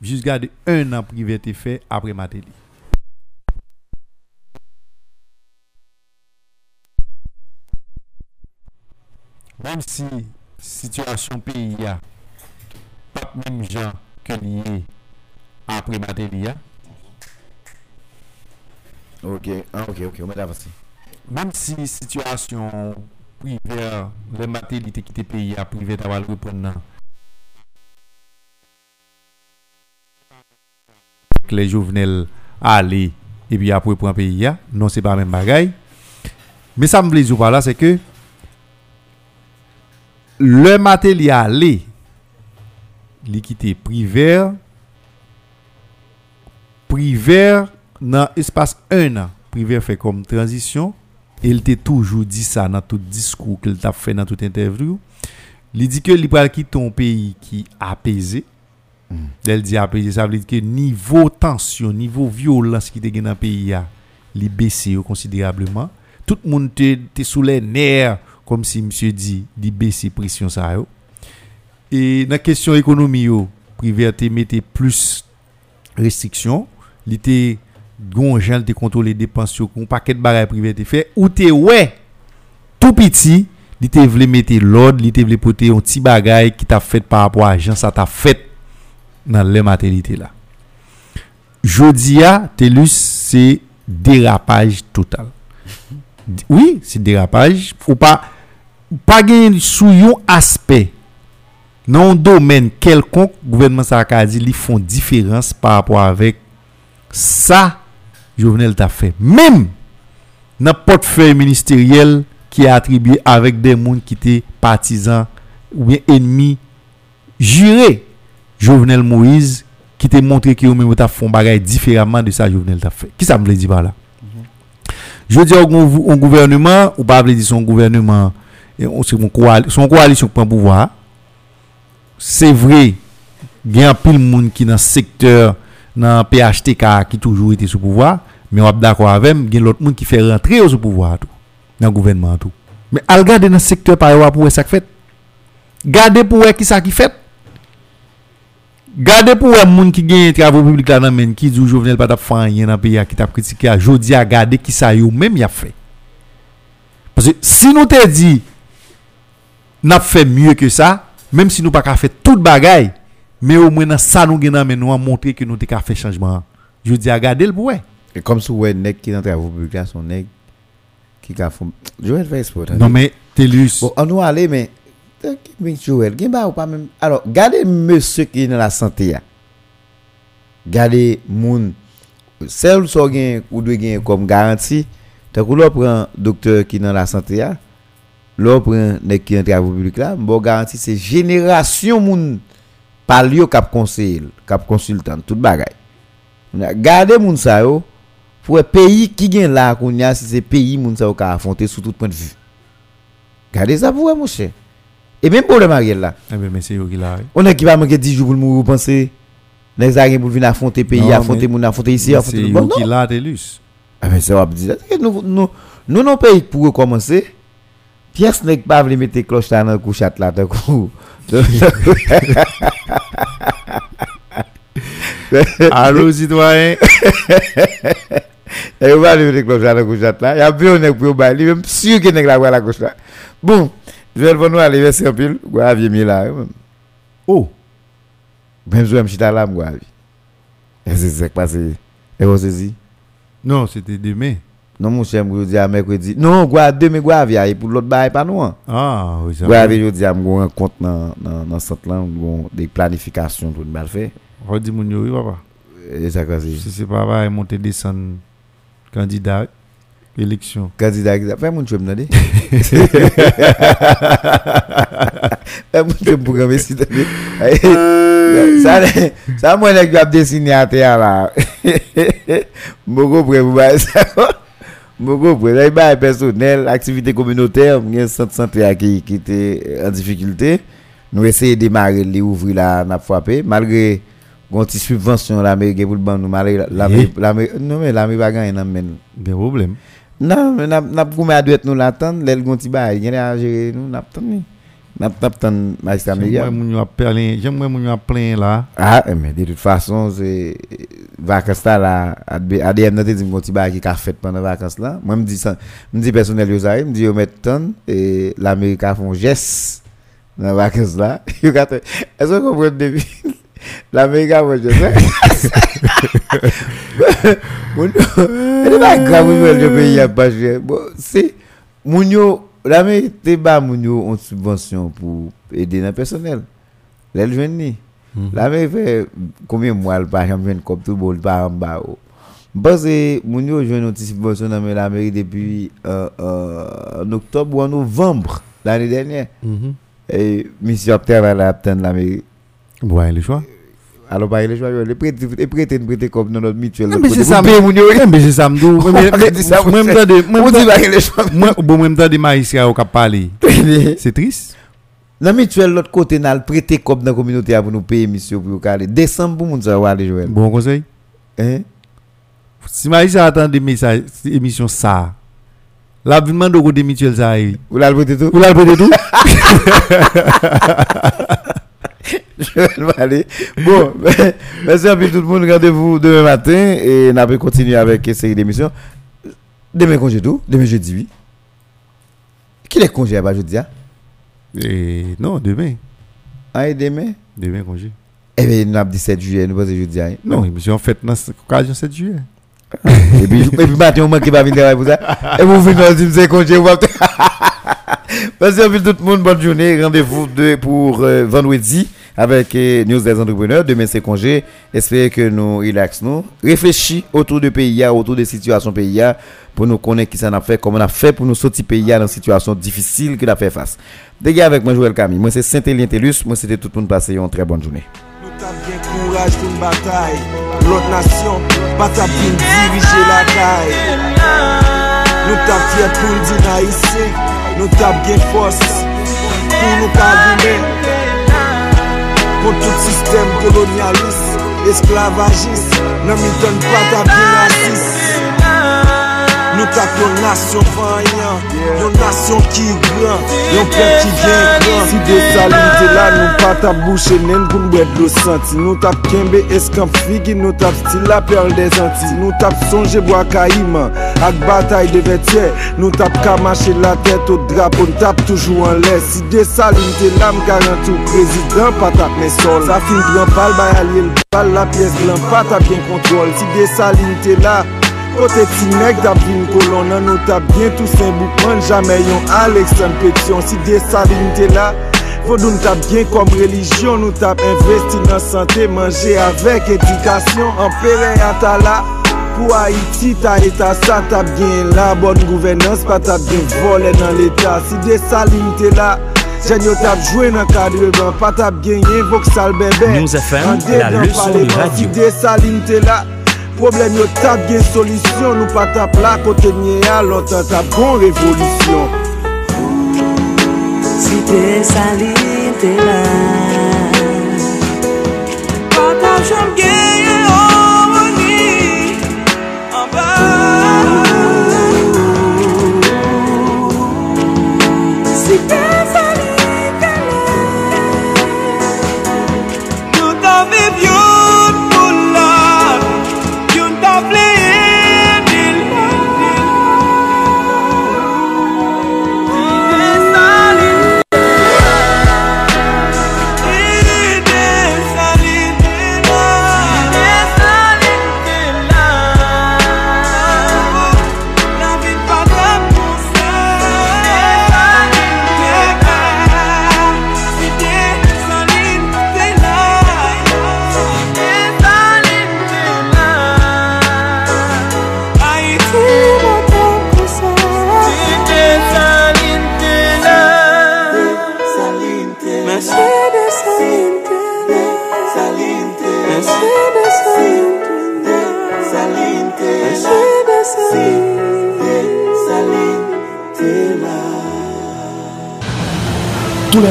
jusqu'à un an privé te fait après Matéli. Même si situation pays a pas même gens que lié après Matéli Ok, ah, ok, ok, on va avancer. Même si situation privée, le Matéli qui te pays à privé, tu vas le reprendre les Jovenel aller et puis après pour un pays non c'est pas même bagaille. Mais ça me plaît pas là c'est que le matériel aller l'équité privé privé dans espace 1 an. Privé fait comme transition. Et il t'a toujours dit ça dans tout discours qu'il t'a fait dans toute interview. Il dit que il pral quitter un pays qui apaisé Del di apese, sa vle di ke nivou tansyon, nivou violans ki te gen nan peyi ya, li bese yo konsiderableman. Tout moun te, te soule ner, kom si msye di, li bese presyon sa yo. E nan kesyon ekonomi yo, priver te mette plus restriksyon, li te gonjan, li te kontrole depansyon, kon paket baray priver te fe, ou te we, tou piti, li te vle mette lod, li te vle pote yon ti bagay ki ta fet par apwa, jan sa ta fet. nan lè maternité la. Jodi ya, telus, se derapaj total. Oui, se derapaj. Ou pa, pa gen sou yon aspey nan domen kelkonk, gouvernement Sarkazi li fon diferans par rapport avek sa Jovenel ta fe. Mem nan potfey ministeriel ki atribye avek den moun ki te patizan ou bien enmi jire Jovenel Moïse qui t'a montré que vous-même vous font bagaille différemment de ça Jovenel t'a fait. Qui ça me le dit par là mhm. Je dis au gouvernement ou pas dire son gouvernement et on c'est son coalition prend pouvoir. C'est vrai, il y a pile monde qui dans le secteur dans PHTK qui toujours été sous pouvoir, mais on est d'accord avec il y a l'autre monde qui fait rentrer au pouvoir tout, dans le gouvernement tout. Mais al regarder dans le secteur par rapport pour ça fait. Gardez pour qui ça qui fait. Gardez pour voir moun qui gagne travaux publics là dans qui dit Jovenel pas fait rien dans pays qui t'a critiqué a jodi a garder qui ça yo même y a fait. Parce que si nous te dit n'a fait mieux que ça, même si nous pas faire toute bagaille, mais au moins dans ça nous gagne mais nous a montré que nous t'ai faire changement. Je dis à garder le pour. Et comme si ouais nèg qui dans travaux publics là son nèg qui a fait fait. Non mais Telus. Bon, on nous aller mais Mwen chouel, gen ba ou pa men. Alors, gade monsye ki nan la sante ya. Gade moun. Sel so gen ou dwe gen kom garanti. Takou lò pren doktor ki nan la sante ya. Lò pren nek ki nan travou publik la. Mbo garanti se jenerasyon moun. Pal yo kap konsil. Kap konsultan. Tout bagay. Gade moun sa yo. Fwe peyi ki gen la akoun ya. Se se peyi moun sa yo ka afonte sou tout point de vue. Gade sa pou we monsye. Et même pour le Ariel là. Eh ben, mais c'est qui. On a qui va manquer 10 jours pour mourir, vous pensez? Les pour venir affronter le pays, affronter moun, affronter ici, C'est affronter eux bon, qui non. l'a, Télus. Ah ben ça va dire nous nous nous pays pour recommencer. Pièce n'est pas voulu mettre cloche là dans le couchat là d'un coup. Allô, citoyen. Et on va aller mettre cloche là dans le couchat là. Il y a bien est pour sûr n'est la gauche là. Bon, je vais nous aller vers un pile, vieux mis là. Oh, Même je me chita là moi. C'est ça qui passe. Et vous saisi non, c'était demain. Non mon cher, je dis à mercredi. Non, quoi demain via pour l'autre bail pas nous. Ah, oui, ça avec je dis à rendre compte dans dans dans cette bon des planifications pour mal faire. Redis mon oui, papa. Et ça quoi Si c'est. c'est pas vrai, monter, descendre, candidat, élection. Candidat, fais mon job demander. Fais mon job pour que si Ça ça moi nèg a dessiner à terre là. Moko pour vous bailler ça? Moko pour les bail personnel, activité communautaire, il y a un centre santé qui qui était en difficulté. Nous essayons de démarrer les ouvrir là n'a frappé malgré gon ti subvention l'Amérique pour le ban nous malgré l'Amérique l'Amérique- non mais l'Amérique va gagner dans men. Des problèmes. Non, mais Non, nan, nap goume adwet nou lantan, lèl gonti bay, genè a jere nou, nap tan ni. Nap tap tan majistra media. Jèm mwen moun yo ap plen la. Ah, eh, men, de tout fason, se vakans ta la, ADM nan te di gonti bay ki ka fèt pan nan vakans la. Mwen mdi personel yo zay, mdi yo met tan, e l'Amerika fon jes nan vakans la. Yo kate, e so kompren devin. L'Amerika mwen jose. Moun yo, ene ba grav mwen yo peyi ya baswe. Se, moun yo, l'Amerika te ba moun yo on subvensyon pou ede nan personel. Lèl jwen ni. L'Amerika fe, komye mwal pa jam jwen kop tou bol pa an ba ou. Basè, moun yo jwen on ti subvensyon nan men l'Amerika depi an oktob ou an novembre l'anè denye. E, misi apten an la apten l'Amerika. Mairie. Ouais, le choix. Alors les choix, les prêter les prêter prêter comme dans notre mutuelle. Mais c'est ça. Eh, mais c'est ça. Mais- mais- C'est ça, Moi, les moi, bon, moi, m'tande des maïsia au cap parler. C'est triste. Dans mutuelle l'autre côté n'a prêter comme dans la communauté pour nous payer monsieur pour caler. Décembre pour moun ça va aller jouer. Bon conseil. Hein? Si maïsia attend des messages, émission ça. La vie demande au ça. eh. Vous l'avez prêté tout? Vous l'avez prêté tout? Je vais aller. Bon, merci à tout le monde. Rendez-vous demain matin et on va continuer avec une série d'émissions. Demain congé tout, demain jeudi oui. Qui est congé à jeudi ah? Et non, demain. Ah, et demain? Demain, congé. Eh bien, nous avons 17 juillet, nous passons jeudi ah. Non, émission en fait dans l'occasion 7 juillet. Et puis, et puis matin, on manque pas venir travailler pour ça. Et vous venez nous dire c'est congé, vous Merci à tout le monde, bonne journée. Rendez-vous de- pour euh, vendredi avec euh, News des entrepreneurs. Demain, c'est congé. Espérez que nous relaxons. Réfléchis autour du pays, autour des situations pays, pour nous connaître qui ça a fait, comment on a fait pour nous sortir pays dans une situation difficile que a fait face. Dégagez avec moi, Joël Camille. Moi, c'est Saint-Élien Tellus. Moi, c'était tout le monde passé une très bonne journée. Nou tap gen kouraj pou n batay Lot nasyon, pa tap vin dirije la kay Nou tap fiet pou n di na isi Nou tab gen fos Pou nou ka vime Kon tout sistem kolonialist Esklavagist Nan mi ton pat api nasis Yon nasyon fanyan, yon nasyon ki gran Yon pep ki gen gran Si de salite la nou pat ap bouche nen Koun bwed lo santi Nou tap kembe eskamp figi Nou tap stila perl de zanti Nou tap sonje bwa kaiman Ak batay de vetye Nou tap kamache la tèt o drap On tap toujou an lè Si de salite la m garantou Prezident pat ap men sol Sa fin gran pal bay alye l pal La piyes glan pat ap gen kontrol Si de salite la Kote ti nek tap vin kolon nan nou tap bien tout sen boukman Jamais yon Alexandre Petion Si desalinite la Fodou nou tap bien kom religyon Nou tap investi nan sante Manje avek edikasyon An pere atala pou Haiti ta eta sa tap gen la Bonne gouvernance pa tap gen vole nan l'Etat Si de saline te la Jen yo tap jwe nan kadre ban Pa tap gen yen vok sal bebe News FM, la leçon de radio. Si de saline te la Problem yo tap gen solisyon Nou pa tap la kote nye alot An tap gon revolisyon. Si te salite la Pa tap jom gen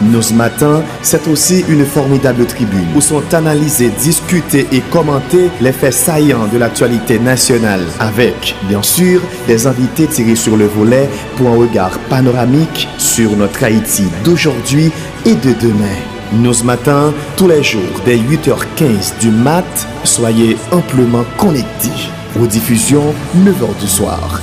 Nos matins, c'est aussi une formidable tribune où sont analysés, discutés et commentés les faits saillants de l'actualité nationale avec, bien sûr, des invités tirés sur le volet pour un regard panoramique sur notre Haïti d'aujourd'hui et de demain. Nos matins, tous les jours, dès 8h15 du mat, soyez amplement connectés. Rediffusion 9h du soir.